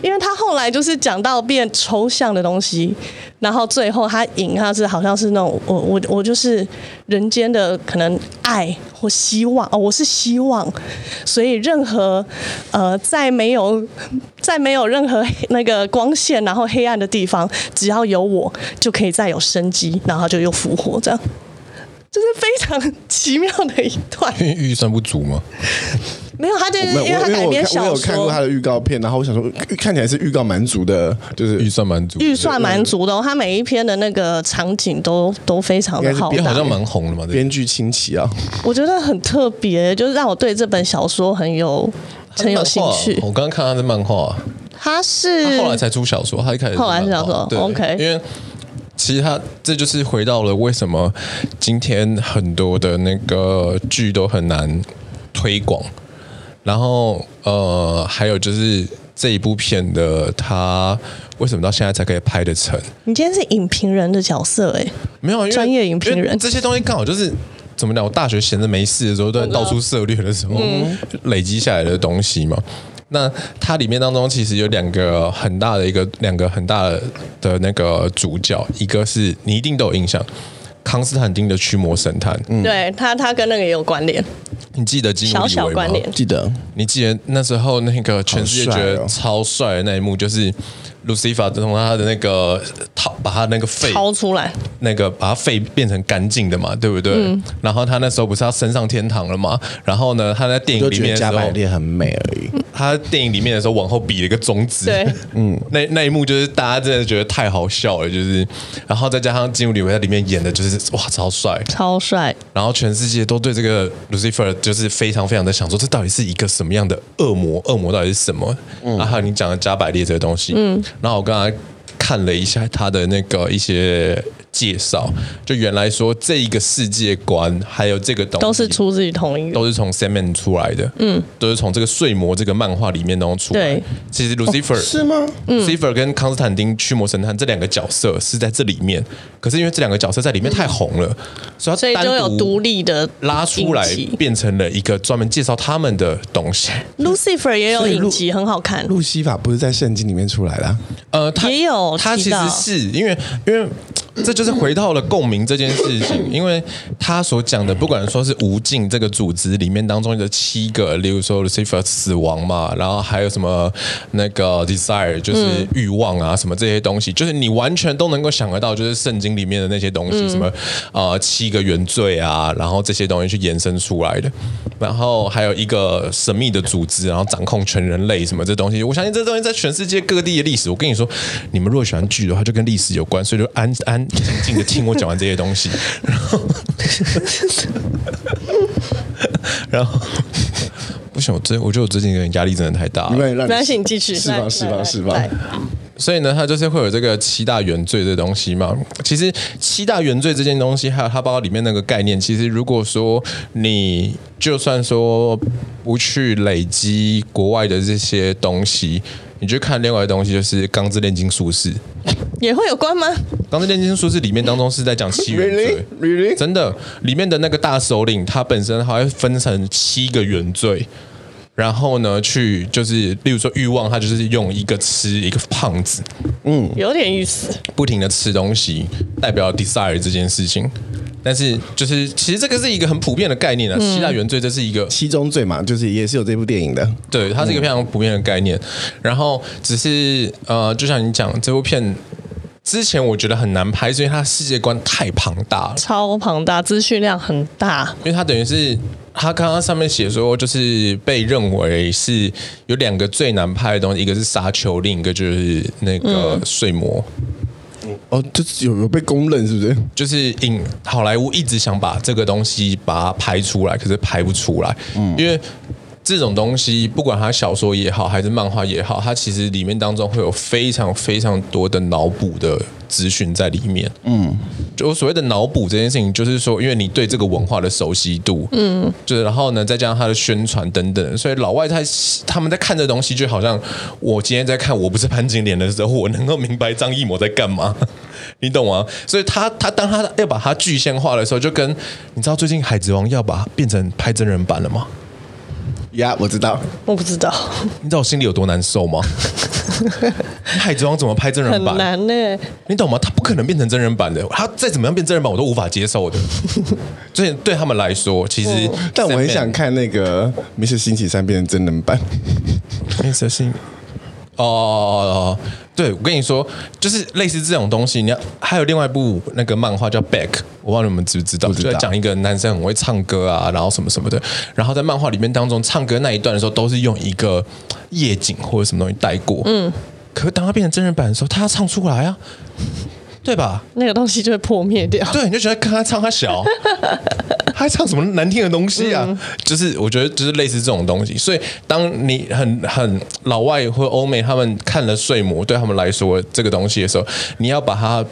因为他后来就是讲到变抽象的东西。然后最后他赢，他是好像是那种我我我就是人间的可能爱或希望哦，我是希望，所以任何呃在没有在没有任何那个光线然后黑暗的地方，只要有我就可以再有生机，然后就又复活，这样。就是非常奇妙的一段。因为预算不足吗？没有，他就是因为他改编小说，我有看过他的预告片，然后我想说，看起来是预告蛮足的，就是预算蛮足，预算蛮足的。他每一篇的那个场景都都非常的好，好像蛮红的嘛。编剧亲戚啊，我觉得很特别，就是让我对这本小说很有很有兴趣。我刚刚看他的漫画，他是他后来才出小说，他一开始后来是小说，对，OK。因为其实他这就是回到了为什么今天很多的那个剧都很难推广。然后呃，还有就是这一部片的他为什么到现在才可以拍得成？你今天是影评人的角色哎，没有专业影评人，这些东西刚好就是怎么讲？我大学闲着没事的时候，都在到处涉猎的时候，嗯、累积下来的东西嘛。那它里面当中其实有两个很大的一个两个很大的的那个主角，一个是你一定都有印象。康斯坦丁的驱魔神探，嗯，对他，他跟那个也有关联。你记得基努李维吗？小小关联，记得。你记得那时候那个全世界觉得超帅的那一幕，就是 Lucifer 从他的那个掏，把他那个肺掏出来，那个把他肺变成干净的嘛，对不对？嗯、然后他那时候不是要升上天堂了嘛？然后呢，他在电影里面的时候，加百列很美而已。他电影里面的时候往后比了一个中指，对，嗯，那那一幕就是大家真的觉得太好笑了，就是，然后再加上金武李维在里面演的就是哇超帅，超帅，然后全世界都对这个 Lucifer 就是非常非常的想说，这到底是一个什么样的恶魔？恶魔到底是什么？嗯、然后还有你讲的加百列这个东西，嗯，那我刚才看了一下他的那个一些。介绍就原来说这一个世界观，还有这个东西都是出自于同一个，都是从 Sandman 出来的，嗯，都是从这个睡魔这个漫画里面当中出来。对，其实 Lucifer、哦、是吗？Lucifer 跟康斯坦丁驱魔神探这两个角色是在这里面，可是因为这两个角色在里面太红了，嗯、所以他单独就有独立的拉出来，变成了一个专门介绍他们的东西。Lucifer 也有影集，很好看。路西法不是在圣经里面出来的、啊？呃，他也有，他其实是因为因为。这就是回到了共鸣这件事情，因为他所讲的，不管说是无尽这个组织里面当中的七个，例如说 Lucifer 死亡嘛，然后还有什么那个 Desire 就是欲望啊，什么这些东西，就是你完全都能够想得到，就是圣经里面的那些东西，什么呃七个原罪啊，然后这些东西去延伸出来的，然后还有一个神秘的组织，然后掌控全人类什么这东西，我相信这东西在全世界各地的历史，我跟你说，你们如果喜欢剧的话，就跟历史有关，所以就安安。静静的听我讲完这些东西，然后，然后不行，我最我觉得我最近有点压力真的太大了。没关系，你继续释放释放释放。所以呢，它就是会有这个七大原罪这东西嘛。其实七大原罪这件东西，还有它包括里面那个概念，其实如果说你就算说不去累积国外的这些东西。你去看另外的东西，就是《钢之炼金术士》，也会有关吗？《钢之炼金术士》里面当中是在讲七 原罪，Really? Really? 真的，里面的那个大首领，他本身还会分成七个原罪，然后呢，去就是，例如说欲望，他就是用一个吃一个胖子，嗯，有点意思，不停的吃东西，代表 desire 这件事情。但是，就是其实这个是一个很普遍的概念啊。嗯、七大原罪这是一个七宗罪嘛，就是也是有这部电影的。对，它是一个非常普遍的概念。嗯、然后，只是呃，就像你讲这部片之前，我觉得很难拍，是因为它世界观太庞大了，超庞大，资讯量很大。因为它等于是它刚刚上面写说，就是被认为是有两个最难拍的东西，一个是沙丘，另一个就是那个睡魔。嗯哦，就是有有被公认，是不是？就是影好莱坞一直想把这个东西把它拍出来，可是拍不出来，嗯，因为这种东西不管它小说也好，还是漫画也好，它其实里面当中会有非常非常多的脑补的。资讯在里面，嗯，就所谓的脑补这件事情，就是说，因为你对这个文化的熟悉度，嗯，就是然后呢，再加上它的宣传等等，所以老外他他们在看这东西，就好像我今天在看《我不是潘金莲》的时候，我能够明白张艺谋在干嘛，你懂吗？所以他他当他要把它具象化的时候，就跟你知道最近《海贼王》要把变成拍真人版了吗？呀，yeah, 我知道，我不知道，你知道我心里有多难受吗？海贼王怎么拍真人版？很难呢，你懂吗？他不可能变成真人版的，他再怎么样变真人版，我都无法接受的。所以对他们来说，其实，但我很想看那个《Mr. 星期三》变成真人版。Mr. 星，哦哦哦，对，我跟你说，就是类似这种东西。你要还有另外一部那个漫画叫《Back》，我不知道你们知不知道？知道就在讲一个男生很会唱歌啊，然后什么什么的。然后在漫画里面当中唱歌那一段的时候，都是用一个。夜景或者什么东西带过，嗯，可是当他变成真人版的时候，他要唱出来啊，对吧？那个东西就会破灭掉。对，你就觉得看他唱他小，他还唱什么难听的东西啊？嗯、就是我觉得就是类似这种东西。所以当你很很老外或欧美他们看了《睡魔》，对他们来说这个东西的时候，你要把它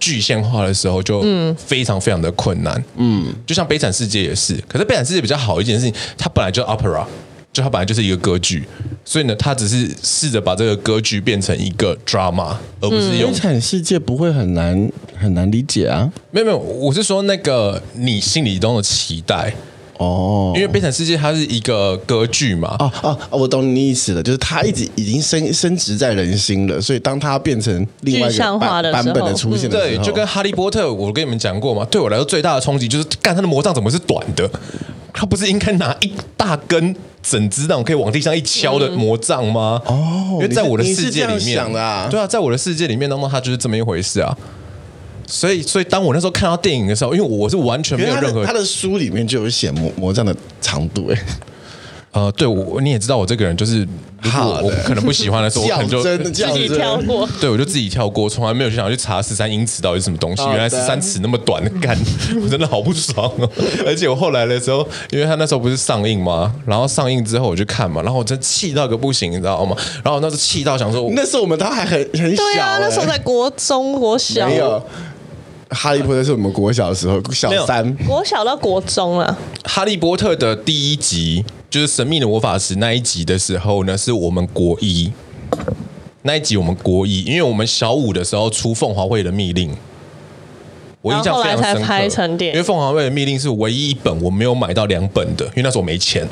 具象化的时候，就非常非常的困难。嗯，就像《悲惨世界》也是，可是《悲惨世界》比较好一件事情，它本来就 opera。就它本来就是一个歌剧，所以呢，它只是试着把这个歌剧变成一个 drama，而不是用。悲惨世界不会很难很难理解啊？没有没有，我是说那个你心里中的期待哦，因为悲惨世界它是一个歌剧嘛。哦哦，我懂你意思了，就是它一直已经升升值在人心了，所以当它变成另外一个版版本的出现的时候，对，就跟哈利波特，我跟你们讲过嘛，对我来说最大的冲击就是，干他的魔杖怎么是短的？他不是应该拿一大根整支那种可以往地上一敲的魔杖吗？哦，因为在我的世界里面，啊对啊，在我的世界里面当中，它就是这么一回事啊。所以，所以当我那时候看到电影的时候，因为我是完全没有任何他的书里面就有写魔魔杖的长度哎。呃，对我你也知道，我这个人就是，如果我可能不喜欢的时候，我可能就 自己跳过。对，我就自己跳过，从来没有去想去查十三英尺到底是什么东西。原来十三尺那么短的干，我真的好不爽哦。而且我后来的时候，因为他那时候不是上映吗？然后上映之后我就看嘛，然后我真气到个不行，你知道吗？然后我那时候气到想说，那时候我们他还很很小，对啊，那时候在国中、国小。没有，哈利波特是我们国小的时候，小三，国小到国中了。哈利波特的第一集。就是神秘的魔法石那一集的时候呢，是我们国一那一集，我们国一，因为我们小五的时候出凤凰会的密令，我印象非常深刻。因为凤凰会的密令是唯一一本我没有买到两本的，因为那时候我没钱。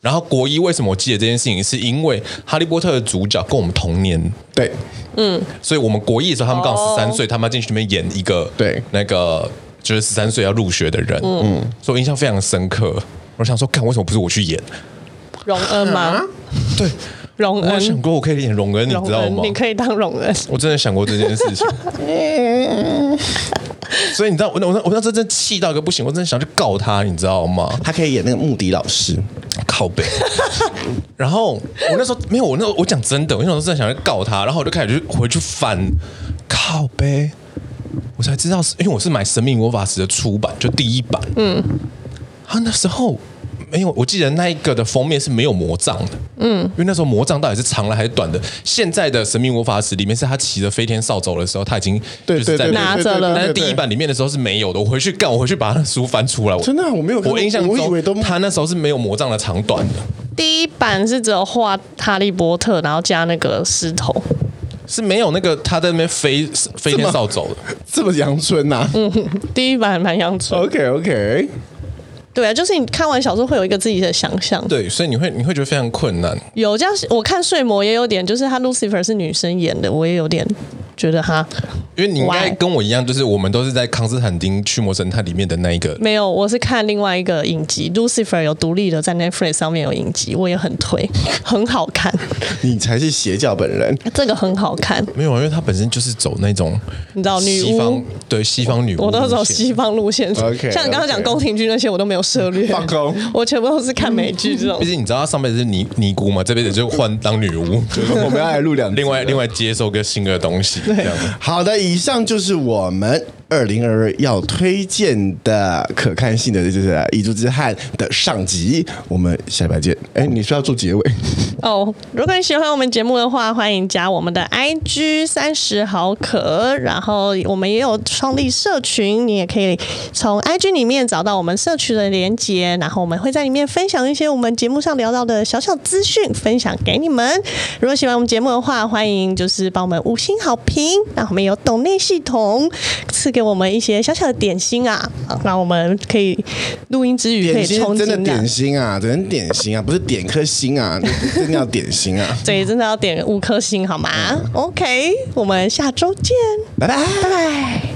然后国一为什么我记得这件事情，是因为哈利波特的主角跟我们同年，对，嗯，所以我们国艺的时候，他们刚好十三岁，他们要进去里面演一个对那个就是十三岁要入学的人，嗯，所以我印象非常深刻。我想说，看为什么不是我去演荣恩吗？对，荣恩。我想过我可以演荣恩，你知道吗？你可以当荣恩。我真的想过这件事情。所以你知道，我那我那我那真真气到一个不行，我真的想去告他，你知道吗？他可以演那个穆迪老师，靠背。然后我那时候没有，我那时候我讲真的，我那时候真的想去告他，然后我就开始去回去翻靠背，我才知道是因为我是买《神秘魔法石》的出版，就第一版。嗯。他那时候。没有，我记得那一个的封面是没有魔杖的，嗯，因为那时候魔杖到底是长了还是短的？现在的神秘魔法石里面是他骑着飞天扫帚的时候，他已经就是在拿着了，但是第一版里面的时候是没有的。我回去干，我回去把他的书翻出来。真的，我没有，我印象中他那时候是没有魔杖的长短的。第一版是只有画哈利波特，然后加那个狮头，是没有那个他在那边飞飞天扫帚的，这么阳春呐？嗯，第一版蛮阳春。OK OK。对啊，就是你看完小说会有一个自己的想象。对，所以你会你会觉得非常困难。有这样，我看睡魔也有点，就是他 Lucifer 是女生演的，我也有点觉得哈。因为你应该跟我一样，就是我们都是在康斯坦丁驱魔神探里面的那一个。没有，我是看另外一个影集，Lucifer 有独立的在 Netflix 上面有影集，我也很推，很好看。你才是邪教本人，这个很好看。没有，因为他本身就是走那种你知道女巫对西方女巫，我都走西方路线。OK，像你刚刚讲宫廷剧那些，我都没有涉猎。放空，我全部都是看美剧这种。毕竟你知道，他上辈子是尼尼姑嘛，这辈子就换当女巫。就是我们要来录两，另外另外接受个新的东西。这样好的，以上就是我们。二零二二要推荐的可看性的就是《遗珠之汉》的上集，我们下礼拜见。哎，你说要做结尾 哦？如果你喜欢我们节目的话，欢迎加我们的 IG 三十好可，然后我们也有创立社群，你也可以从 IG 里面找到我们社群的连接，然后我们会在里面分享一些我们节目上聊到的小小资讯，分享给你们。如果喜欢我们节目的话，欢迎就是帮我们五星好评，那我们有懂内系统赐给。我们一些小小的点心啊，那我们可以录音之余可以充真的点心啊，真的点心啊，不是点颗心啊，真的要点心啊，对，真的要点五颗星好吗？OK，我们下周见，拜拜，拜拜。